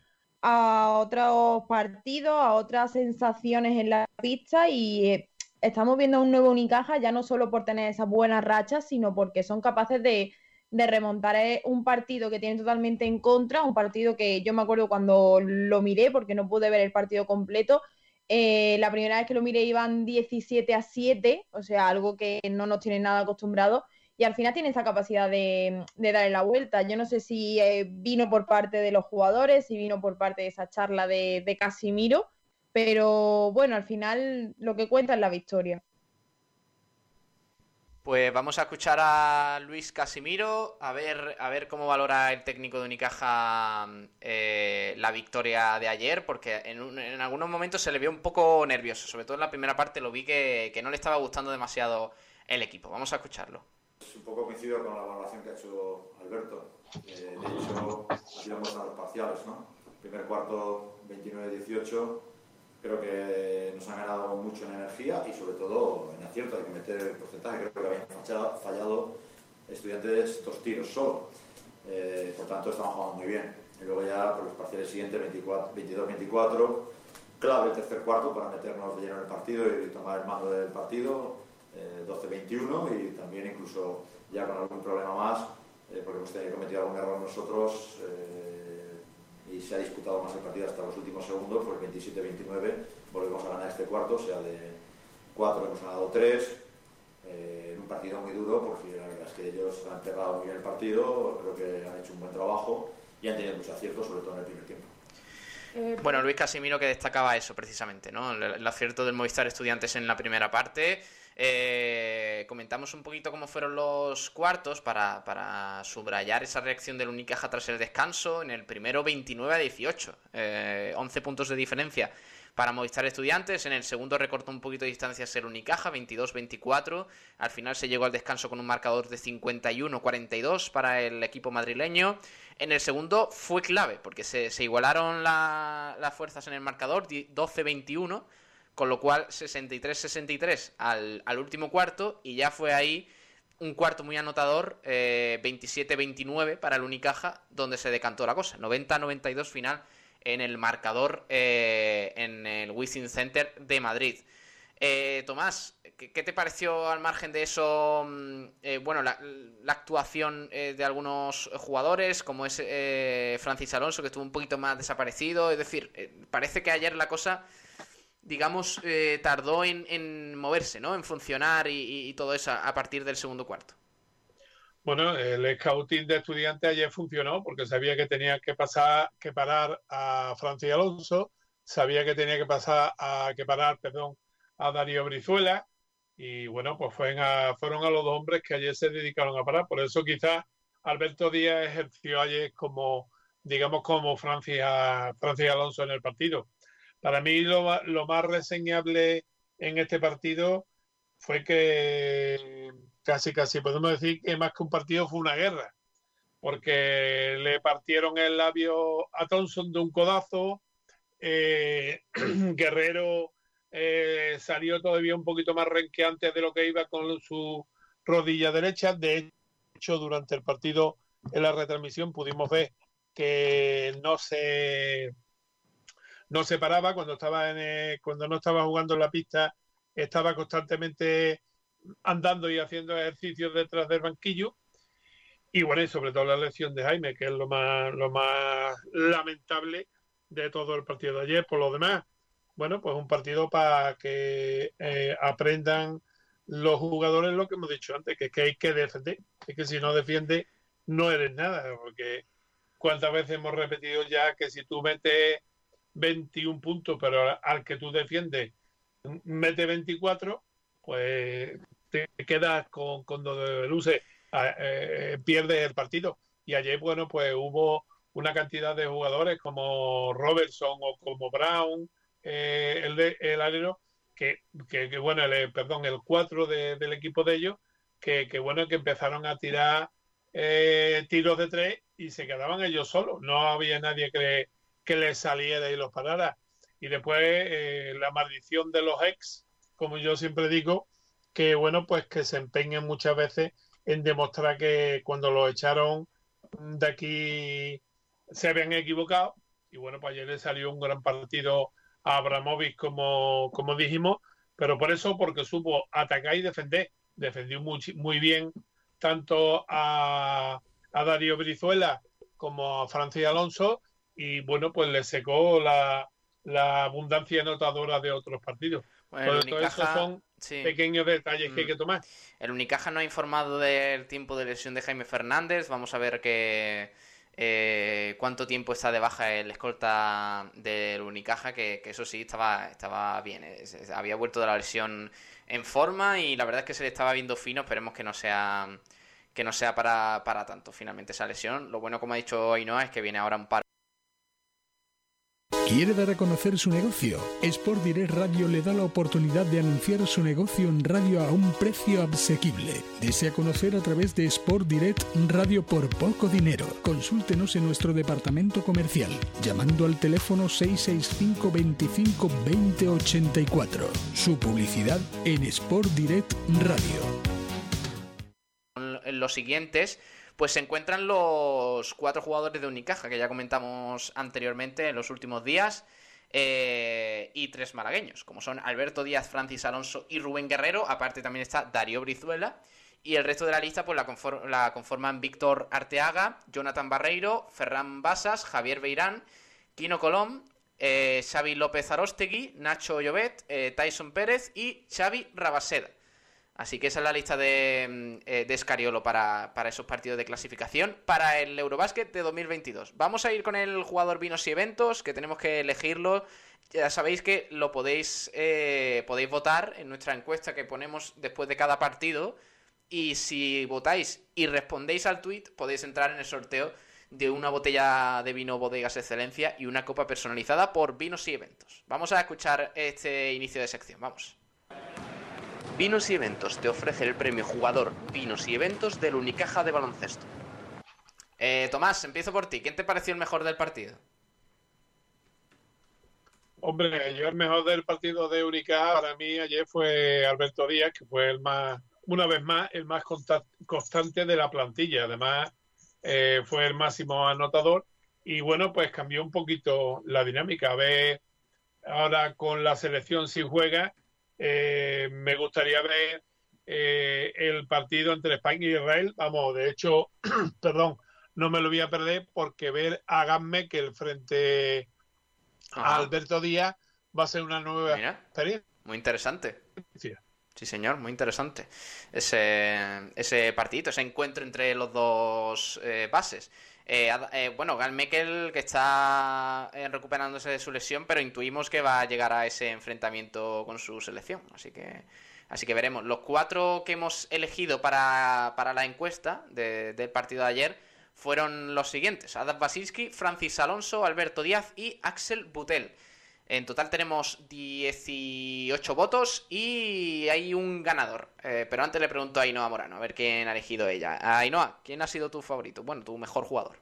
otros partidos, a otras sensaciones en la pista y eh, estamos viendo un nuevo Unicaja ya no solo por tener esas buenas rachas, sino porque son capaces de, de remontar eh, un partido que tienen totalmente en contra, un partido que yo me acuerdo cuando lo miré porque no pude ver el partido completo eh, la primera vez que lo miré iban 17 a 7, o sea, algo que no nos tiene nada acostumbrado. Y al final tiene esa capacidad de, darle la vuelta. Yo no sé si eh, vino por parte de los jugadores, si vino por parte de esa charla de, de Casimiro, pero bueno, al final lo que cuenta es la victoria. Pues vamos a escuchar a Luis Casimiro, a ver, a ver cómo valora el técnico de Unicaja eh, la victoria de ayer, porque en, en, algunos momentos se le vio un poco nervioso, sobre todo en la primera parte lo vi que, no le estaba gustando demasiado el equipo. Vamos a escucharlo. Un poco coincido con la valoración que ha hecho Alberto. Eh, de hecho, aquí vamos a los parciales, ¿no? Primer cuarto 29-18 creo que nos han ganado mucho en energía y sobre todo en acierto, hay que meter el porcentaje, creo que habían fallado, estudiantes dos tiros solo, eh, por tanto estamos jugando muy bien. Y luego ya por los parciales siguientes, 22-24, clave el tercer cuarto para meternos de lleno en el partido y tomar el mando del partido, 12-21 eh, y también incluso ya con algún problema más, eh, porque hemos tenido cometido algún error nosotros y se ha disputado más el partido hasta los últimos segundos, por el 27-29 volvemos a ganar este cuarto, o sea, de 4 hemos ganado 3, eh, en un partido muy duro, porque la verdad es que ellos han cerrado muy bien el partido, creo que han hecho un buen trabajo y han tenido mucho acierto, sobre todo en el primer tiempo. Eh, bueno, Luis Casimiro que destacaba eso precisamente, ¿no? el acierto del Movistar Estudiantes en la primera parte, eh, comentamos un poquito cómo fueron los cuartos para, subrayar esa reacción del Unicaja tras el descanso. En el primero 29 a 18, 11 eh, puntos de diferencia para Movistar Estudiantes. En el segundo recortó un poquito de distancia ser Unicaja, 22-24. Al final se llegó al descanso con un marcador de 51-42 para el equipo madrileño. En el segundo fue clave porque se, igualaron las fuerzas en el marcador, 12-21 con lo cual 63-63 al, al, último cuarto y ya fue ahí un cuarto muy anotador, 27-29 eh, para el Unicaja, donde se decantó la cosa. 90-92 final en el marcador eh, en el Wizzing Center de Madrid. Eh, Tomás, ¿qué, te pareció al margen de eso? mm, eh, bueno, la, actuación eh, de algunos jugadores, como es Francis Alonso, que estuvo un poquito más desaparecido. Es decir, parece que ayer la cosa, digamos, eh, tardó en, en moverse, ¿no? En funcionar y, y- todo eso a partir del segundo cuarto. Bueno, el scouting de estudiantes ayer funcionó porque sabía que tenía que pasar, que parar a Francis Alonso, sabía que tenía que pasar a que parar, perdón, a Darío Brizuela y bueno, pues fueron a, fueron a los dos hombres que ayer se dedicaron a parar. Por eso quizás Alberto Díaz ejerció ayer como, digamos, como Francis, a- Francis Alonso en el partido. Para mí lo, lo más reseñable en este partido fue que casi, casi podemos decir que más que un partido fue una guerra, porque le partieron el labio a Thompson de un codazo, eh, [CLEARS THROAT] Guerrero eh, salió todavía un poquito más renqueante de lo que iba con su rodilla derecha, de hecho durante el partido en la retransmisión pudimos ver que no se no se paraba cuando estaba en, eh, cuando no estaba jugando en la pista estaba constantemente andando y haciendo ejercicios detrás del banquillo. Y bueno, y sobre todo la lesión de Jaime, que es lo más, lo más lamentable de todo el partido de ayer. Por lo demás, bueno, pues un partido para que eh, aprendan los jugadores lo que hemos dicho antes, que, que hay que defender. Es que si no defiendes, no eres nada. Porque cuántas veces hemos repetido ya que si tú metes 21 puntos, pero al que tú defiendes mete 24, pues te quedas con, con donde luce, eh, pierdes el partido. Y ayer, bueno, pues hubo una cantidad de jugadores como Robertson o como Brown, eh, el, de, el alero, que, que, bueno, el, perdón, el 4 de, del equipo de ellos, que, que bueno, que empezaron a tirar eh, tiros de tres y se quedaban ellos solos. No había nadie que, que les saliera y los parara. Y después eh, la maldición de los ex, como yo siempre digo, que bueno, pues que se empeñan muchas veces en demostrar que cuando lo echaron de aquí se habían equivocado. Y bueno, pues ayer le salió un gran partido a Abramovich, como, como dijimos, pero por eso, porque supo atacar y defender. Defendió muy, muy bien tanto a, a Darío Brizuela como a Francis Alonso y bueno, pues le secó la, la abundancia anotadora de otros partidos. Bueno, Todo esos son sí. pequeños detalles que hay Mm. que tomar. El Unicaja no ha informado del tiempo de lesión de Jaime Fernández. Vamos a ver que, eh, cuánto tiempo está de baja el escolta del Unicaja, que, que eso sí estaba, estaba bien. Es- es- había vuelto de la lesión en forma y la verdad es que se le estaba viendo fino. Esperemos que no sea que no sea para, para tanto finalmente esa lesión. Lo bueno, como ha dicho Ainhoa, es que viene ahora un par ¿Quiere dar a conocer su negocio? Sport Direct Radio le da la oportunidad de anunciar su negocio en radio a un precio asequible. Desea conocer a través de Sport Direct Radio por poco dinero. Consúltenos en nuestro departamento comercial llamando al teléfono 665 25 20 84. Su publicidad en Sport Direct Radio. los siguientes, pues se encuentran los cuatro jugadores de Unicaja, que ya comentamos anteriormente en los últimos días, eh, y tres malagueños, como son Alberto Díaz, Francis Alonso y Rubén Guerrero. Aparte también está Darío Brizuela. Y el resto de la lista pues la, confor- la conforman Víctor Arteaga, Jonathan Barreiro, Ferran Basas, Javier Beirán, Kino Colom, eh, Xavi López Arostegui, Nacho Llobet, eh, Tyson Pérez y Xavi Rabaseda. Así que esa es la lista de, mm, eh, de Escariolo para, para esos partidos de clasificación para el Eurobásquet de 2022. Vamos a ir con el jugador vinos y eventos, que tenemos que elegirlo. Ya sabéis que lo podéis, eh, podéis votar en nuestra encuesta que ponemos después de cada partido. Y si votáis y respondéis al tweet, podéis entrar en el sorteo de una botella de vino Bodegas Excelencia y una copa personalizada por vinos y eventos. Vamos a escuchar este inicio de sección. Vamos. Vinos y Eventos te ofrece el premio jugador Vinos y Eventos del Unicaja de baloncesto. Eh, Tomás, empiezo por ti. ¿Quién te pareció el mejor del partido? Hombre, yo el mejor del partido de Unicaja para mí ayer fue Alberto Díaz, que fue el más, una vez más, el más consta- constante de la plantilla. Además, eh, fue el máximo anotador y bueno, pues cambió un poquito la dinámica. A ver, ahora con la selección si juega, eh, me gustaría ver eh, el partido entre España y Israel. Vamos, de hecho, [CLEARS THROAT] perdón, no me lo voy a perder porque ver a Gamme que el frente a Alberto Díaz va a ser una nueva experiencia. Muy interesante. Sí, señor, muy interesante. Ese, ese partidito, ese encuentro entre los dos eh, bases. Eh, eh, bueno, Gal Mekel que está recuperándose de su lesión, pero intuimos que va a llegar a ese enfrentamiento con su selección. Así que, así que veremos. Los cuatro que hemos elegido para, la encuesta del partido de ayer fueron los siguientes: Adam Basinski, Francis Alonso, Alberto Díaz y Axel Butel. En total tenemos 18 votos y hay un ganador. Eh, pero antes le pregunto a Ainhoa Morano, a ver quién ha elegido ella. Ainhoa, ¿quién ha sido tu favorito? Bueno, tu mejor jugador.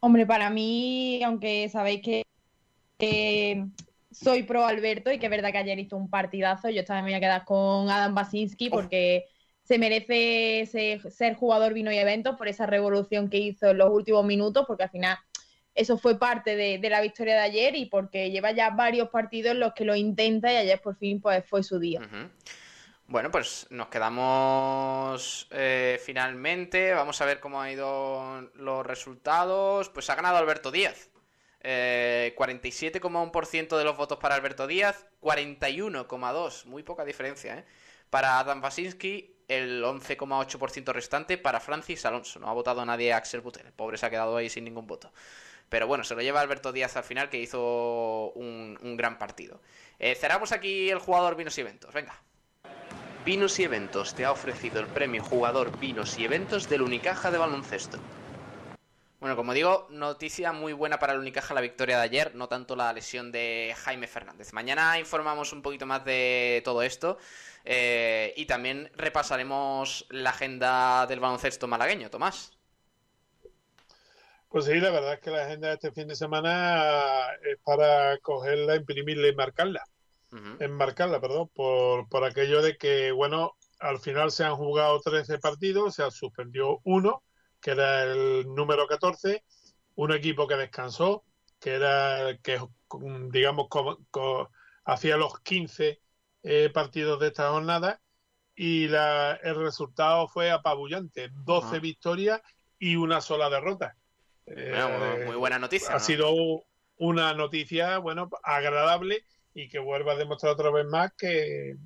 Hombre, para mí, aunque sabéis que, soy pro Alberto y que es verdad que ayer hizo un partidazo, yo también me voy a quedar con Adam Basinski porque se merece ser jugador vino y eventos por esa revolución que hizo en los últimos minutos, porque al final eso fue parte de, la victoria de ayer y porque lleva ya varios partidos en los que lo intenta y ayer por fin pues fue su día. Bueno, pues nos quedamos eh, finalmente. Vamos a ver cómo han ido los resultados. Pues ha ganado Alberto Díaz. Eh, 47,1% de los votos para Alberto Díaz, 41,2%, muy poca diferencia, ¿eh? Para Adam Wasinski, el 11,8% restante para Francis Alonso. No ha votado nadie a Axel Butel. El pobre se ha quedado ahí sin ningún voto. Pero bueno, se lo lleva Alberto Díaz al final, que hizo un, gran partido. Eh, cerramos aquí el jugador Vinos y Eventos. Venga. Vinos y Eventos te ha ofrecido el premio Jugador Vinos y Eventos del Unicaja de baloncesto. Bueno, como digo, noticia muy buena para el Unicaja la victoria de ayer, no tanto la lesión de Jaime Fernández. Mañana informamos un poquito más de todo esto eh, y también repasaremos la agenda del baloncesto malagueño. Tomás. Pues sí, la verdad es que la agenda de este fin de semana es para cogerla, imprimirla y marcarla. Enmarcarla, perdón, por, por aquello de que, bueno, al final se han jugado 13 partidos, se ha suspendido uno, que era el número 14, un equipo que descansó, que era que, digamos, hacía los 15 eh, partidos de esta jornada, y la, el resultado fue apabullante, 12 victorias y una sola derrota. Eh, muy buena noticia. Ha sido una noticia, bueno, agradable y que vuelva a demostrar otra vez más que en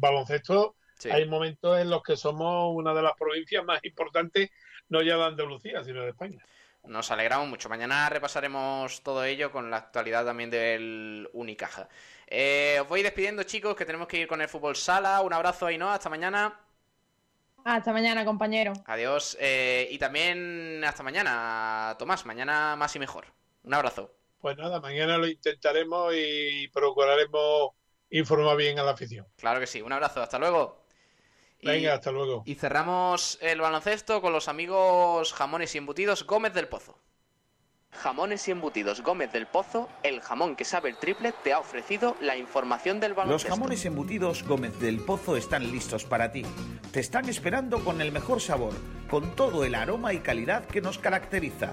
baloncesto hay momentos en los que somos una de las provincias más importantes, no ya de Andalucía, sino de España. Nos alegramos mucho. Mañana repasaremos todo ello con la actualidad también del Unicaja. Eh, os voy despidiendo, chicos, que tenemos que ir con el fútbol sala. Un abrazo, y no, hasta mañana. Hasta mañana, compañero. Adiós. Eh, y también hasta mañana, Tomás. Mañana más y mejor. Un abrazo. Pues nada, mañana lo intentaremos y procuraremos informar bien a la afición. Claro que sí. Un abrazo. Hasta luego. Venga, hasta luego. Y cerramos el baloncesto con los amigos jamones y embutidos Gómez del Pozo. Jamones y embutidos Gómez del Pozo, el jamón que sabe el triple, te ha ofrecido la información del baloncesto. Los jamones embutidos Gómez del Pozo están listos para ti. Te están esperando con el mejor sabor, con todo el aroma y calidad que nos caracteriza.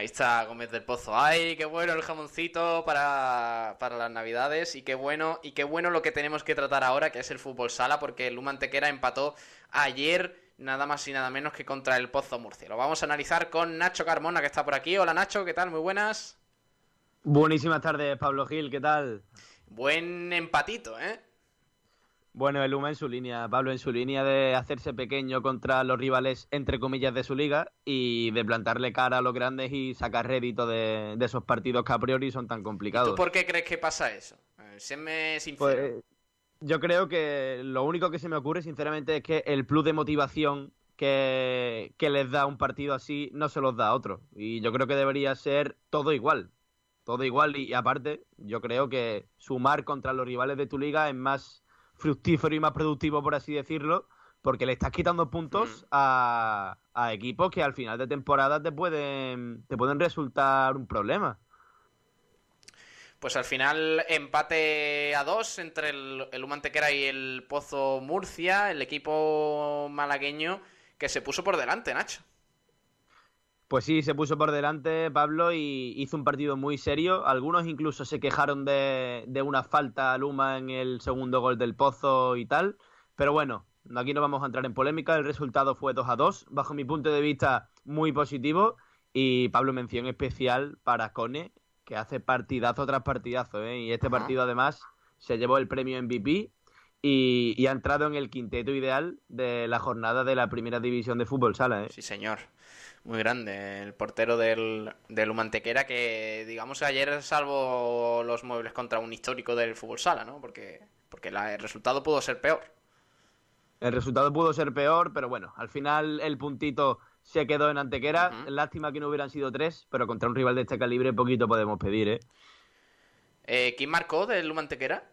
Ahí está Gómez del Pozo. ¡Ay, qué bueno el jamoncito para, las navidades! Y qué bueno, y qué bueno lo que tenemos que tratar ahora, que es el fútbol sala, porque el Lumantequera empató ayer nada más y nada menos que contra el Pozo Murcia. Lo vamos a analizar con Nacho Carmona, que está por aquí. Hola Nacho, ¿qué tal? Muy buenas. Buenísimas tardes, Pablo Gil, ¿qué tal? Buen empatito, ¿eh? Bueno, el Luma en su línea, Pablo, en su línea de hacerse pequeño contra los rivales, entre comillas, de su liga y de plantarle cara a los grandes y sacar rédito de, esos partidos que a priori son tan complicados. ¿Tú por qué crees que pasa eso? Séme sincero. Pues, yo creo que lo único que se me ocurre, sinceramente, es que el plus de motivación que, que les da un partido así no se los da a otro. Y yo creo que debería ser todo igual. Todo igual y aparte, yo creo que sumar contra los rivales de tu liga es más fructífero y más productivo, por así decirlo, porque le estás quitando puntos a, a equipos que al final de temporada te pueden, te pueden resultar un problema. Pues al final empate a dos entre el, el Humantequera y el Pozo Murcia, el equipo malagueño que se puso por delante, Nacho. Pues sí, se puso por delante Pablo y hizo un partido muy serio. Algunos incluso se quejaron de, de una falta a Luma en el segundo gol del Pozo y tal. Pero bueno, aquí no vamos a entrar en polémica. El resultado fue 2 a 2. Bajo mi punto de vista, muy positivo. Y Pablo, mención especial para Cone, que hace partidazo tras partidazo. ¿eh? Y este Ajá. partido, además, se llevó el premio MVP y, y ha entrado en el quinteto ideal de la jornada de la primera división de fútbol sala. ¿eh? Sí, señor. Muy grande. El portero del, del Humantequera que, digamos, ayer salvó los muebles contra un histórico del fútbol sala, ¿no? Porque, porque la- el resultado pudo ser peor. El resultado pudo ser peor, pero bueno, al final el puntito se quedó en Antequera. Lástima que no hubieran sido tres, pero contra un rival de este calibre poquito podemos pedir, ¿eh? Eh, ¿Quién marcó del Humantequera?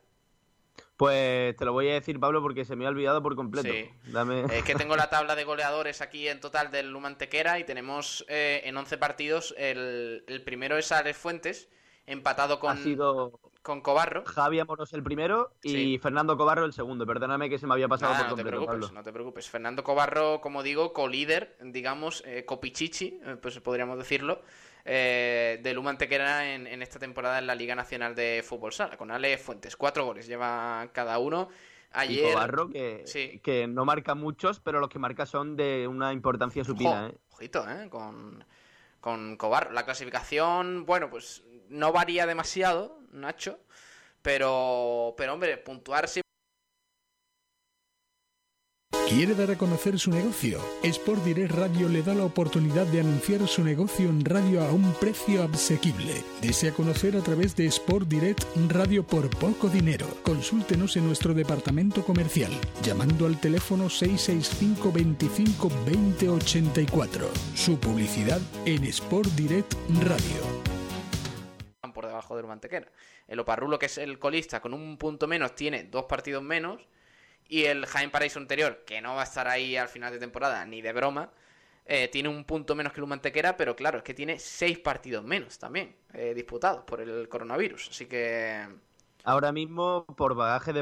Pues te lo voy a decir, Pablo, porque se me ha olvidado por completo. Sí. Dame... Es que tengo la [LAUGHS] tabla de goleadores aquí en total del Humantequera y tenemos eh, en 11 partidos el, el primero es Alex Fuentes, empatado con, Ha sido con Cobarro. Javi Amoros el primero y Sí. Fernando Cobarro el segundo. Perdóname que se me había pasado Nada, por no te completo, preocupes, Pablo. no te preocupes. Fernando Cobarro, como digo, co-líder, digamos, eh, copichichi, eh, pues podríamos decirlo, eh, del Humantequera en, en esta temporada en la Liga Nacional de Fútbol Sala, con Ale Fuentes. Cuatro goles lleva cada uno. Y Ayer... Cobarro, que, que no marca muchos, pero los que marca son de una importancia supina, ¿eh? Ojito, ¿eh? Con, con Cobarro. La clasificación, bueno, pues no varía demasiado, Nacho. Pero, pero hombre, puntuar siempre. ¿Quiere dar a conocer su negocio? Sport Direct Radio le da la oportunidad de anunciar su negocio en radio a un precio asequible. Desea conocer a través de Sport Direct Radio por poco dinero. Consúltenos en nuestro departamento comercial llamando al teléfono 665 25 20 84. Su publicidad en Sport Direct Radio. por debajo del Mantequera. El Oparrulo, que es el colista, con un punto menos, tiene dos partidos menos. Y el Jaén Paraíso Anterior, que no va a estar ahí al final de temporada ni de broma, eh, tiene un punto menos que el Mantequera, pero claro, es que tiene seis partidos menos también eh, disputados por el coronavirus. Así que. Ahora mismo, por bagaje de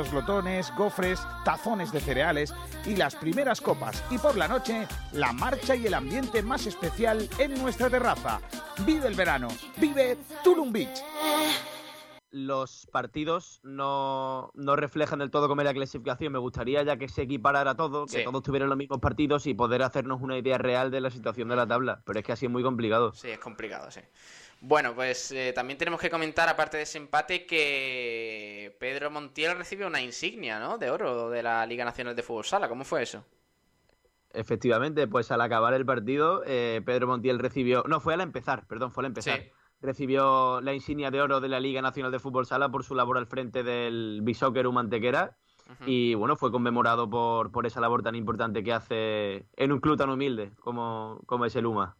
glotones, gofres, tazones de cereales y las primeras copas. Y por la noche, la marcha y el ambiente más especial en nuestra terraza. Vive el verano. Vive Tulum Beach. los partidos no, no reflejan del todo cómo es la clasificación. Me gustaría ya que se equiparara todo, que Sí. todos tuvieran los mismos partidos y poder hacernos una idea real de la situación de la tabla. Pero es que así es muy complicado. Sí, es complicado, sí. Bueno, pues eh, también tenemos que comentar, aparte de ese empate, que Pedro Montiel recibe una insignia, ¿no? De oro de la Liga Nacional de Fútbol Sala. ¿Cómo fue eso? Efectivamente, pues al acabar el partido, eh, Pedro Montiel recibió. No, fue al empezar, perdón, fue al empezar. Sí. Recibió la insignia de oro de la Liga Nacional de Fútbol Sala por su labor al frente del Bishoker Mantequera. Y bueno, fue conmemorado por, por esa labor tan importante que hace en un club tan humilde como, como es el UMA.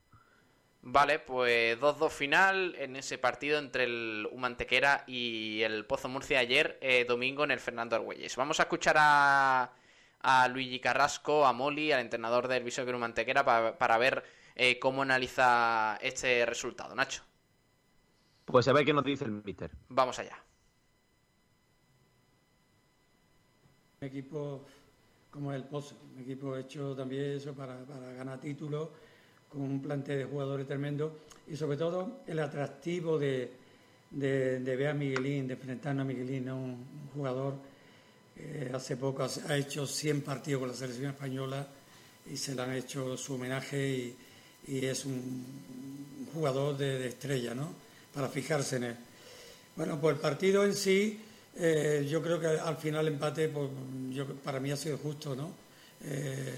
Vale, pues 2-2 final en ese partido entre el Humantequera y el Pozo Murcia ayer, eh, domingo, en el Fernando Argüelles. Vamos a escuchar a, a Luigi Carrasco, a Moli, al entrenador del Bishoker Humantequera, pa- para ver eh, cómo analiza este resultado. Nacho, Pues a ver qué nos dice el míster. vamos allá. Un equipo como el Pozo, un equipo hecho también eso para, para ganar títulos, con un plantel de jugadores tremendo y sobre todo el atractivo de, de, de ver a Miguelín, de enfrentarnos a Miguelín, ¿no? un, jugador que hace poco ha hecho 100 partidos con la selección española y se le han hecho su homenaje y, y es un, jugador de, estrella, ¿no? Para fijarse en él. Bueno, pues el partido en sí Eh, yo creo que al final empate, pues, yo, para mí ha sido justo, ¿no? Eh,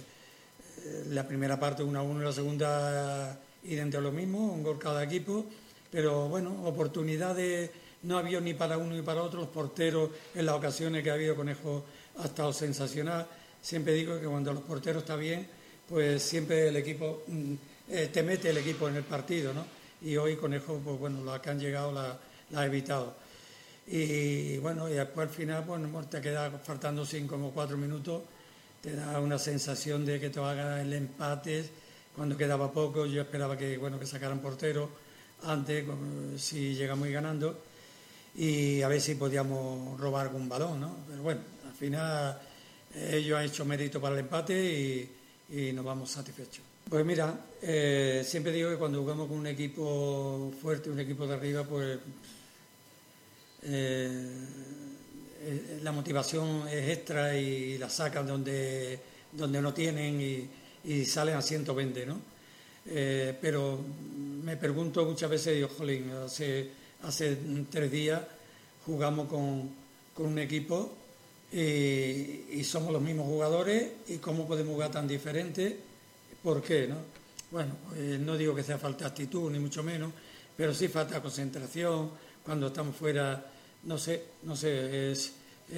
la primera parte 1 a 1 y la segunda idéntico a lo mismo, un gol cada equipo, pero bueno, oportunidades no ha habido ni para uno ni para otro, los porteros en las ocasiones que ha habido Conejo ha estado sensacional, siempre digo que cuando los porteros están bien, pues siempre el equipo mm, eh, te mete el equipo en el partido, ¿no? Y hoy Conejo, pues bueno, la que han llegado la ha evitado. Y bueno, y después al final, pues te queda faltando cinco o cuatro minutos, te da una sensación de que te haga el empate cuando quedaba poco. Yo esperaba que, bueno, que sacaran portero antes, si llegamos ganando, y a ver si podíamos robar algún balón, ¿no? Pero bueno, al final ellos han hecho mérito para el empate y, nos vamos satisfechos. Pues mira, eh, siempre digo que cuando jugamos con un equipo fuerte, un equipo de arriba, pues eh, eh, la motivación es extra y la sacan donde, donde no tienen y, salen a 120, ¿no? pero me pregunto muchas veces, digo, jolín, hace, hace tres días jugamos con, con un equipo y, somos los mismos jugadores y cómo podemos jugar tan diferente, ¿por qué? No? Bueno, no digo que sea falta actitud, ni mucho menos, pero sí falta concentración, cuando estamos fuera, no sé, no sé, es,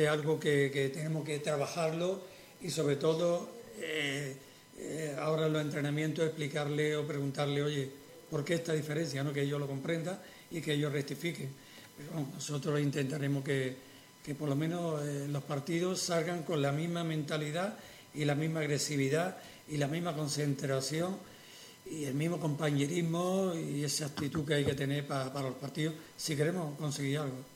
algo que, tenemos que trabajarlo y sobre todo eh, eh, ahora en los entrenamientos explicarle o preguntarle, oye, ¿por qué esta diferencia? ¿no? Que ellos lo comprendan y que ellos rectifiquen. Pero nosotros intentaremos que, que por lo menos eh, los partidos salgan con la misma mentalidad y la misma agresividad y la misma concentración y el mismo compañerismo y esa actitud que hay que tener para, los partidos si queremos conseguir algo.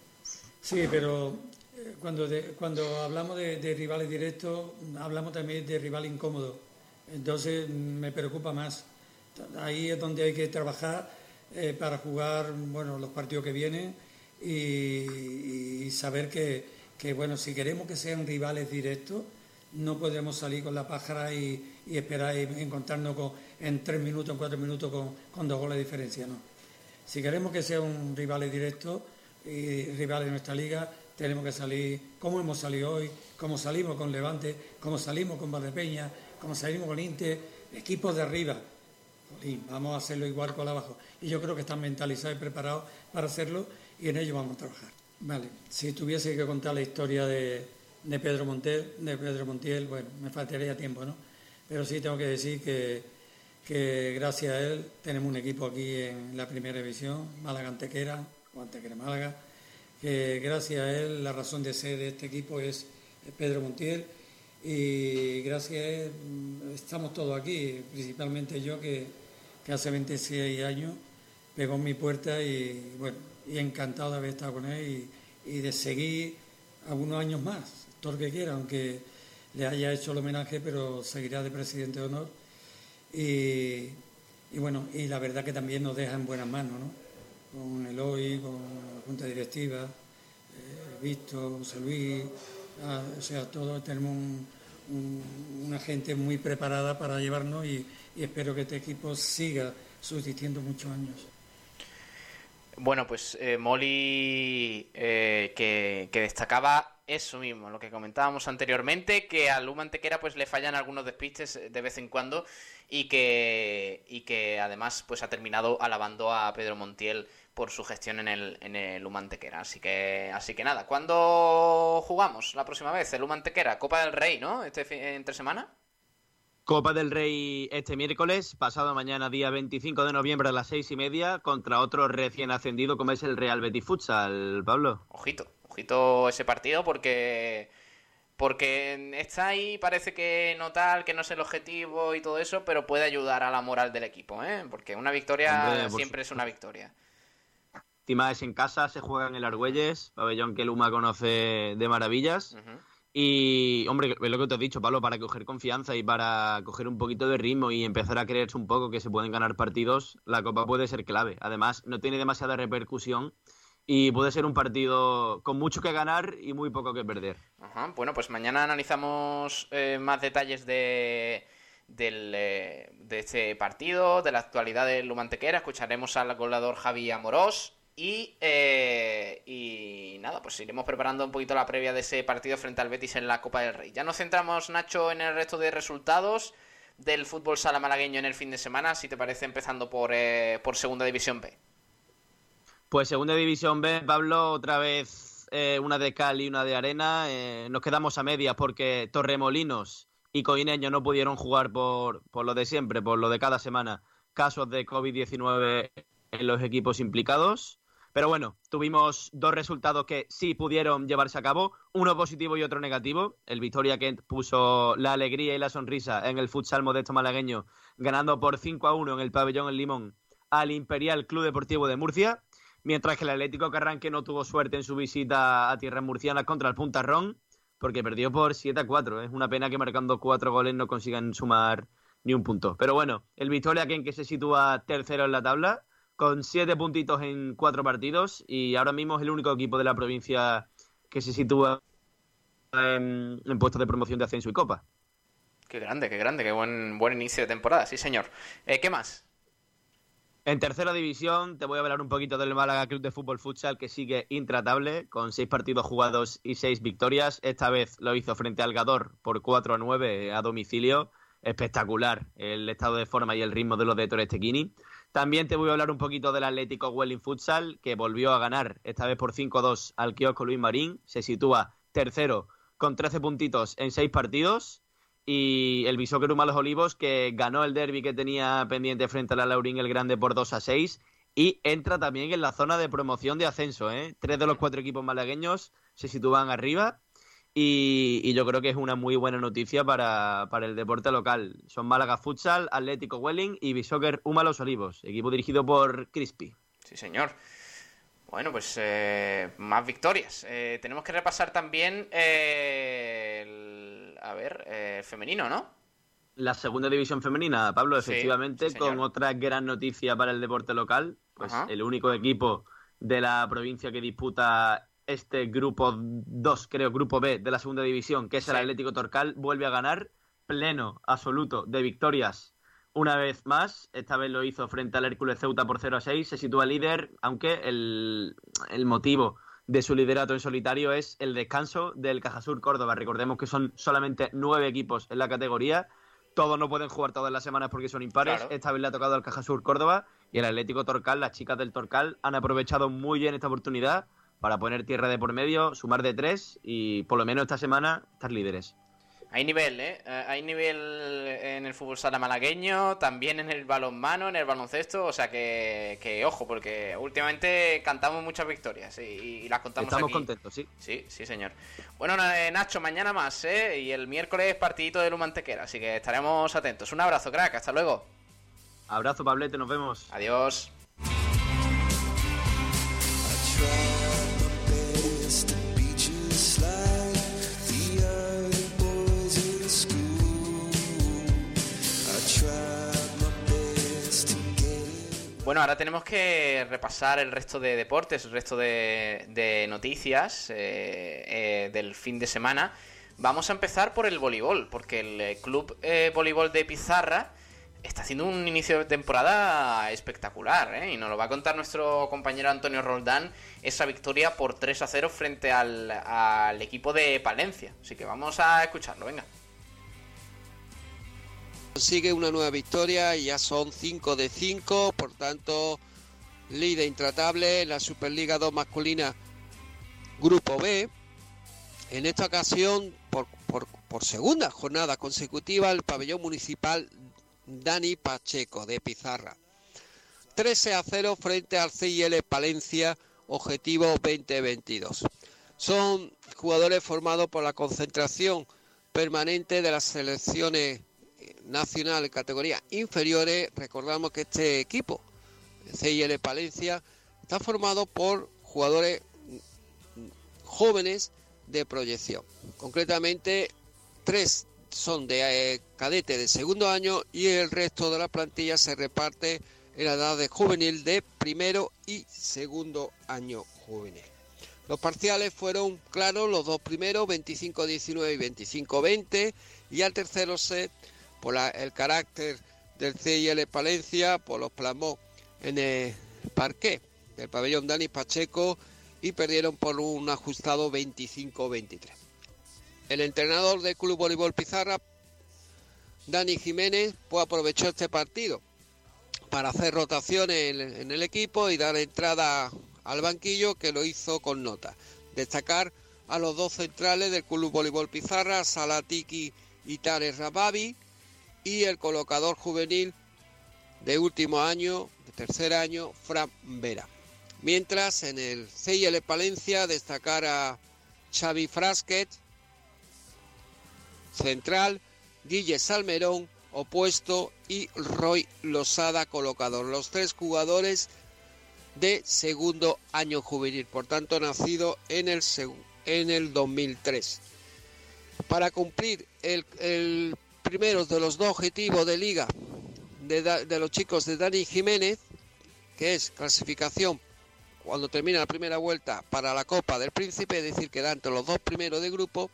Sí, pero eh, cuando, cuando hablamos de, rivales directos, hablamos también de rival incómodo. Entonces me preocupa más. Ahí es donde hay que trabajar eh, para jugar bueno, los partidos que vienen y, saber que, bueno, si queremos que sean rivales directos, no podemos salir con la pájara y, esperar encontrarnos en tres minutos, en cuatro minutos con, dos goles de diferencia, ¿no? Si queremos que sean rivales directos y rivales de nuestra liga, tenemos que salir como hemos salido hoy, como salimos con Levante, como salimos con Valdepeña, como salimos con Inter, equipos de arriba. vamos a hacerlo igual con abajo. Y yo creo que están mentalizados y preparados para hacerlo y en ello vamos a trabajar. Vale, si tuviese que contar la historia de, Pedro Montiel, de Pedro Montiel, bueno, me faltaría tiempo, ¿no? Pero sí tengo que decir que, que gracias a él tenemos un equipo aquí en la primera división, Málaga Gracias a él la razón de ser de este equipo es Pedro Montiel y gracias a él mm, estamos todos aquí, principalmente yo que, hace 26 años pegó en mi puerta y bueno, y encantado de haber estado con él y, de seguir algunos años más, todo lo que quiera, aunque le haya hecho el homenaje, pero seguirá de presidente de honor. Y, bueno, y la verdad que también nos deja en buenas manos, ¿no? Con el hoy, con la Junta Directiva, eh, Víctor, José Luis, ah, o sea, todos tenemos una gente muy preparada para llevarnos y, y espero que este equipo siga subsistiendo muchos años. Bueno, pues eh, Molly eh, que, destacaba eso mismo, lo que comentábamos anteriormente, que a Luma Antequera pues le fallan algunos despistes de vez en cuando y que, y que además pues ha terminado alabando a Pedro Montiel por su gestión en el, en el Luma Antequera. Así que, así que nada, ¿cuándo jugamos la próxima vez? El Luma Antequera, Copa del Rey, ¿no? Este entre semana. Copa del Rey este miércoles, pasado mañana, día 25 de noviembre a las seis y media, contra otro recién ascendido como es el Real Betis Futsal, Pablo. Ojito, ojito ese partido porque porque está ahí, parece que no tal, que no es el objetivo y todo eso, pero puede ayudar a la moral del equipo, ¿eh? Porque una victoria siempre es una victoria. Encima es en casa, se juega en el Argüelles, pabellón que Luma conoce de maravillas. Y, hombre, es lo que te he dicho, Pablo, para coger confianza y para coger un poquito de ritmo y empezar a creerse un poco que se pueden ganar partidos, la Copa puede ser clave. Además, no tiene demasiada repercusión y puede ser un partido con mucho que ganar y muy poco que perder. Ajá, bueno, pues mañana analizamos eh, más detalles de, del, eh, de este partido, de la actualidad del Lumantequera. Escucharemos al goleador Javi Amorós Y, eh, y nada, pues iremos preparando un poquito la previa de ese partido frente al Betis en la Copa del Rey. Ya nos centramos, Nacho, en el resto de resultados del fútbol sala malagueño en el fin de semana, si te parece, empezando por, eh, por Segunda División B. Pues Segunda División B, Pablo, otra vez eh, una de cal y una de arena. Eh, nos quedamos a medias porque Torremolinos y Coineño no pudieron jugar por, por lo de siempre, por lo de cada semana. Casos de COVID-19 en los equipos implicados. Pero bueno, tuvimos dos resultados que sí pudieron llevarse a cabo, uno positivo y otro negativo. El Victoria Kent puso la alegría y la sonrisa en el futsal modesto malagueño, ganando por 5 a 1 en el pabellón El Limón al Imperial Club Deportivo de Murcia, mientras que el Atlético Carranque no tuvo suerte en su visita a tierras murcianas contra el Puntarrón, porque perdió por 7 a 4. Es una pena que marcando cuatro goles no consigan sumar ni un punto. Pero bueno, el Victoria Kent que se sitúa tercero en la tabla con siete puntitos en cuatro partidos y ahora mismo es el único equipo de la provincia que se sitúa en, en puestos de promoción de ascenso y copa. Qué grande, qué grande, qué buen, buen inicio de temporada, sí señor. Eh, ¿Qué más? En tercera división te voy a hablar un poquito del Málaga Club de Fútbol Futsal que sigue intratable con seis partidos jugados y seis victorias. Esta vez lo hizo frente al Gador por 4 a 9 a domicilio. Espectacular el estado de forma y el ritmo de los de Torres Tequini. También te voy a hablar un poquito del Atlético Welling Futsal, que volvió a ganar, esta vez por 5-2 al kiosco Luis Marín. Se sitúa tercero con 13 puntitos en 6 partidos. Y el Bisóquer Los Olivos, que ganó el derby que tenía pendiente frente a la Laurín el Grande por 2 a 6. Y entra también en la zona de promoción de ascenso. ¿eh? Tres de los cuatro equipos malagueños se sitúan arriba. Y, yo creo que es una muy buena noticia para, para, el deporte local. Son Málaga Futsal, Atlético Welling y Bishoker Uma Los Olivos, equipo dirigido por Crispy. Sí, señor. Bueno, pues eh, más victorias. Eh, tenemos que repasar también eh, a ver, el femenino, ¿no? La segunda división femenina, Pablo, efectivamente, sí, con otra gran noticia para el deporte local. Pues Ajá. el único equipo de la provincia que disputa este grupo 2, creo, grupo B de la segunda división, que es el Sí. Atlético Torcal, vuelve a ganar pleno absoluto de victorias una vez más. Esta vez lo hizo frente al Hércules Ceuta por 0 a 6. Se sitúa líder, aunque el, el motivo de su liderato en solitario es el descanso del Cajasur Córdoba. Recordemos que son solamente nueve equipos en la categoría. Todos no pueden jugar todas las semanas porque son impares. Claro. Esta vez le ha tocado al Cajasur Córdoba y el Atlético Torcal, las chicas del Torcal, han aprovechado muy bien esta oportunidad para poner tierra de por medio, sumar de tres y por lo menos esta semana estar líderes. Hay nivel, ¿eh? Eh, Hay nivel en el fútbol sala malagueño, también en el balonmano, en el baloncesto, o sea que, que ojo, porque últimamente cantamos muchas victorias y, y las contamos Estamos aquí. contentos, sí. Sí, sí, señor. Bueno, eh, Nacho, mañana más, ¿eh? Y el miércoles partidito de Lumantequera, así que estaremos atentos. Un abrazo, crack, hasta luego. Abrazo, Pablete, nos vemos. Adiós. Bueno, ahora tenemos que repasar el resto de deportes, el resto de, noticias eh, eh, del fin de semana. Vamos a empezar por el voleibol, porque el eh, Club eh, Voleibol de Pizarra está haciendo un inicio de temporada espectacular, ¿eh? Y nos lo va a contar nuestro compañero Antonio Roldán, esa victoria por 3 a 0 frente al, al equipo de Palencia. Así que vamos a escucharlo, venga. Consigue una nueva victoria y ya son 5 de 5, por tanto, líder intratable en la Superliga 2 masculina Grupo B. En esta ocasión, por, por- segunda jornada consecutiva, el pabellón municipal Dani Pacheco de Pizarra. 13 a 0 frente al CIL Palencia, objetivo 2022. Son jugadores formados por la concentración permanente de las selecciones nacional en categorías inferiores. Recordamos que este equipo, CIL Palencia, está formado por jugadores jóvenes de proyección. Concretamente, tres son de eh, cadete de segundo año y el resto de la plantilla se reparte en la edad de juvenil de primero y segundo año juvenil. Los parciales fueron claros, los dos primeros, 25-19 y 25-20, y al tercero set, por el carácter del CIL Palencia, por los plasmó en el parqué del pabellón Dani Pacheco y perdieron por un ajustado 25-23. El entrenador del Club Voleibol Pizarra, Dani Jiménez, pues aprovechó este partido para hacer rotaciones en, en el equipo y dar entrada al banquillo que lo hizo con nota. Destacar a los dos centrales del Club Voleibol Pizarra, Salatiki y Tares Rababi, y el colocador juvenil de último año, de tercer año, Fran Vera. Mientras en el CIL Palencia destacar a Xavi Frasquet, central, Guille Salmerón, opuesto, y Roy Losada, colocador. Los tres jugadores de segundo año juvenil, por tanto nacido en el, en el 2003. Para cumplir el, el primero de los dos objetivos de liga de, los chicos de Dani Jiménez, que es clasificación cuando termina la primera vuelta para la Copa del Príncipe, es decir, que entre los dos primeros de grupo,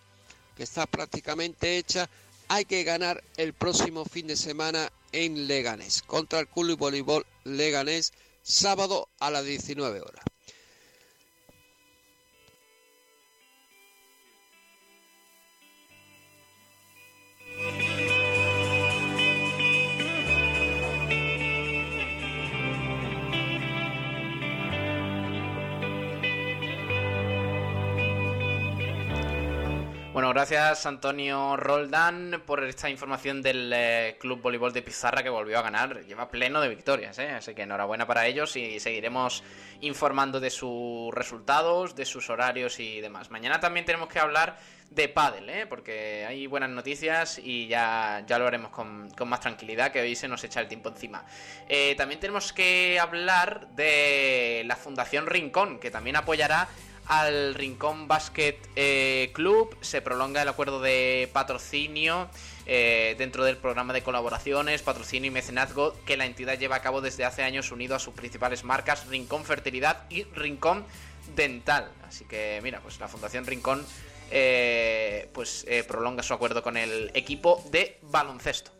que está prácticamente hecha, hay que ganar el próximo fin de semana en Leganés, contra el Club Voleibol Leganés, sábado a las 19 horas. Bueno, gracias Antonio Roldán por esta información del eh, Club Voleibol de Pizarra que volvió a ganar. Lleva pleno de victorias, ¿eh? así que enhorabuena para ellos y seguiremos informando de sus resultados, de sus horarios y demás. Mañana también tenemos que hablar de pádel, ¿eh? porque hay buenas noticias y ya, ya lo haremos con, con más tranquilidad, que hoy se nos echa el tiempo encima. Eh, también tenemos que hablar de la Fundación Rincón, que también apoyará al Rincón Basket eh, Club. Se prolonga el acuerdo de patrocinio eh, dentro del programa de colaboraciones, patrocinio y mecenazgo que la entidad lleva a cabo desde hace años unido a sus principales marcas Rincón Fertilidad y Rincón Dental. Así que mira, pues la Fundación Rincón eh, pues prolonga su acuerdo con el equipo de baloncesto.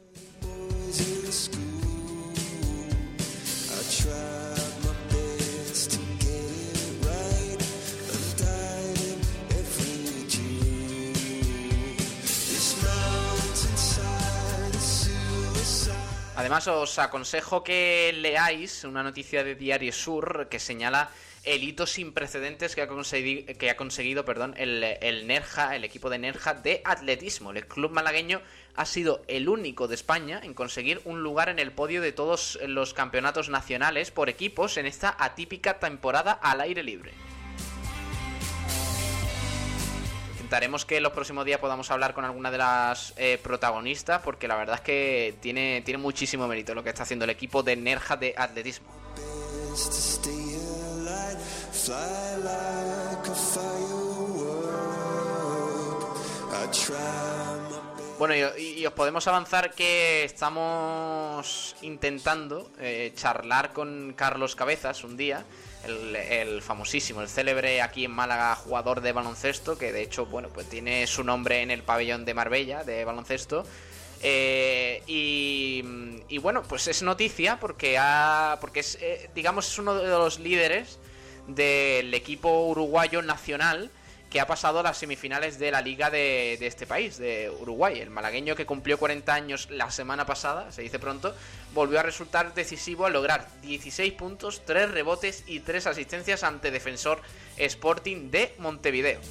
Además, os aconsejo que leáis una noticia de Diario Sur que señala el hito sin precedentes que ha, conseguido, que ha conseguido perdón, el, el, Nerja, el equipo de Nerja de atletismo. El club malagueño ha sido el único de España en conseguir un lugar en el podio de todos los campeonatos nacionales por equipos en esta atípica temporada al aire libre. Intentaremos que en los próximos días podamos hablar con alguna de las eh, protagonistas, porque la verdad es que tiene, tiene muchísimo mérito lo que está haciendo el equipo de Nerja de atletismo. Bueno, y, os podemos avanzar que estamos intentando eh, charlar con Carlos Cabezas un día el, famosísimo, el célebre aquí en Málaga jugador de baloncesto, que de hecho, bueno, pues tiene su nombre en el pabellón de Marbella de baloncesto. Eh, y, bueno, pues es noticia porque ha, porque es, eh, digamos, es uno de los líderes del equipo uruguayo nacional que ha pasado a las semifinales de la liga de, de, este país, de Uruguay. El malagueño que cumplió 40 años la semana pasada, se dice pronto, volvió a resultar decisivo al lograr 16 puntos, 3 rebotes y 3 asistencias ante Defensor Sporting de Montevideo.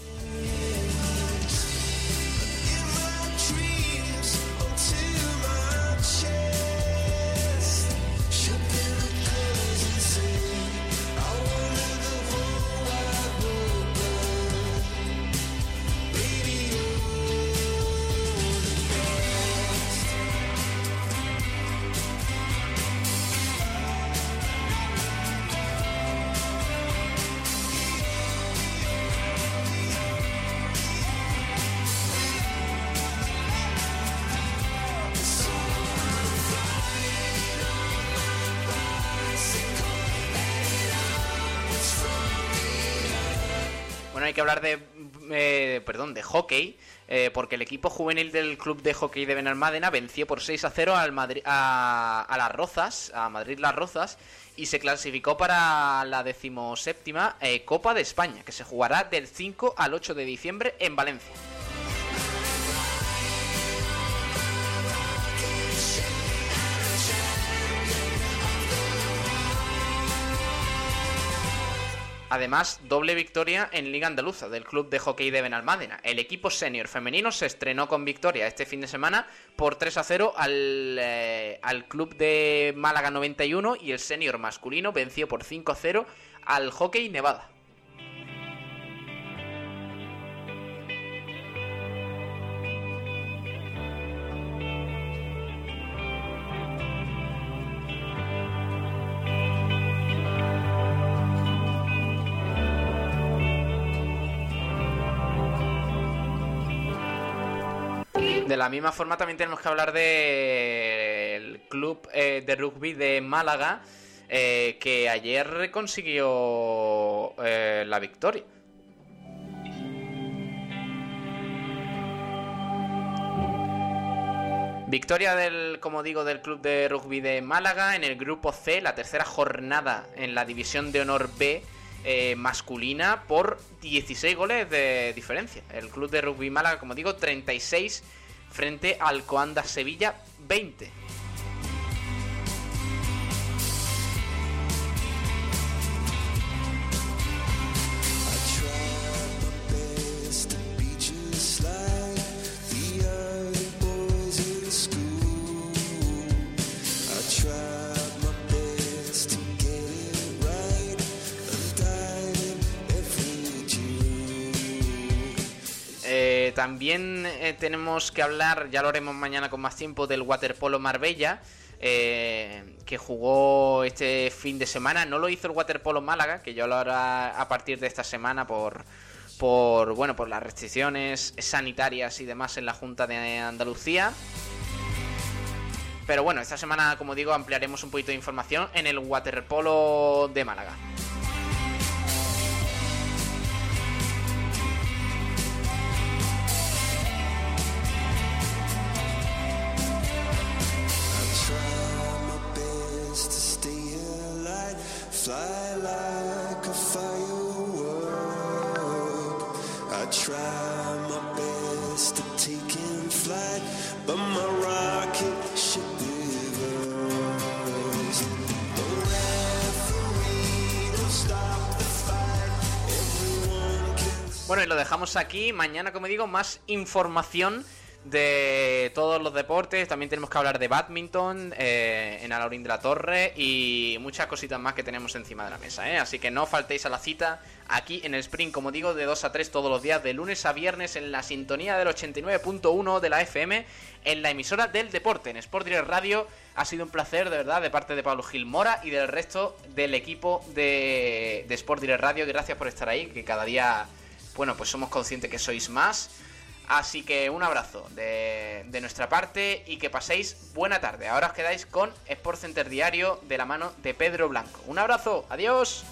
Porque el equipo juvenil del club de hockey de Benalmádena venció por 6 a 0 al Madrid, a, a, las Rozas, a Madrid Las Rozas, y se clasificó para la decimoséptima eh, Copa de España, que se jugará del 5 al 8 de diciembre en Valencia. Además, doble victoria en Liga Andaluza del club de hockey de Benalmádena. El equipo senior femenino se estrenó con victoria este fin de semana por 3 a 0 al, eh, al club de Málaga 91 y el senior masculino venció por 5 a 0 al hockey Nevada. De la misma forma también tenemos que hablar del club eh, de rugby de Málaga eh, que ayer consiguió eh, la victoria. Victoria del, como digo, del club de rugby de Málaga en el grupo C, la tercera jornada en la división de honor B masculina por 16 goles de diferencia. El club de rugby Málaga, como digo, 36 frente al Coanda Sevilla 20. También eh, tenemos que hablar, ya lo haremos mañana con más tiempo, del Waterpolo Marbella, eh, que jugó este fin de semana. No lo hizo el Waterpolo Málaga, que yo lo hará a partir de esta semana por, por, bueno, por las restricciones sanitarias y demás en la Junta de Andalucía. Pero bueno, esta semana, como digo, ampliaremos un poquito de información en el Waterpolo de Málaga. Bueno, y lo dejamos aquí. Mañana, como digo, más información de todos los deportes. También tenemos que hablar de badminton eh, en Alaurín de la Torre y muchas cositas más que tenemos encima de la mesa. ¿eh? Así que no faltéis a la cita aquí en el Sprint, como digo, de 2 a 3 todos los días, de lunes a viernes en la sintonía del 89.1 de la FM, en la emisora del deporte, en Sport Direct Radio. Ha sido un placer, de verdad, de parte de Pablo Gil Mora y del resto del equipo de, de Sport Direct Radio. Gracias por estar ahí, que cada día, bueno, pues somos conscientes que sois más. Así que un abrazo de, nuestra parte y que paséis buena tarde. Ahora os quedáis con Sport Center Diario de la mano de Pedro Blanco. Un abrazo, adiós.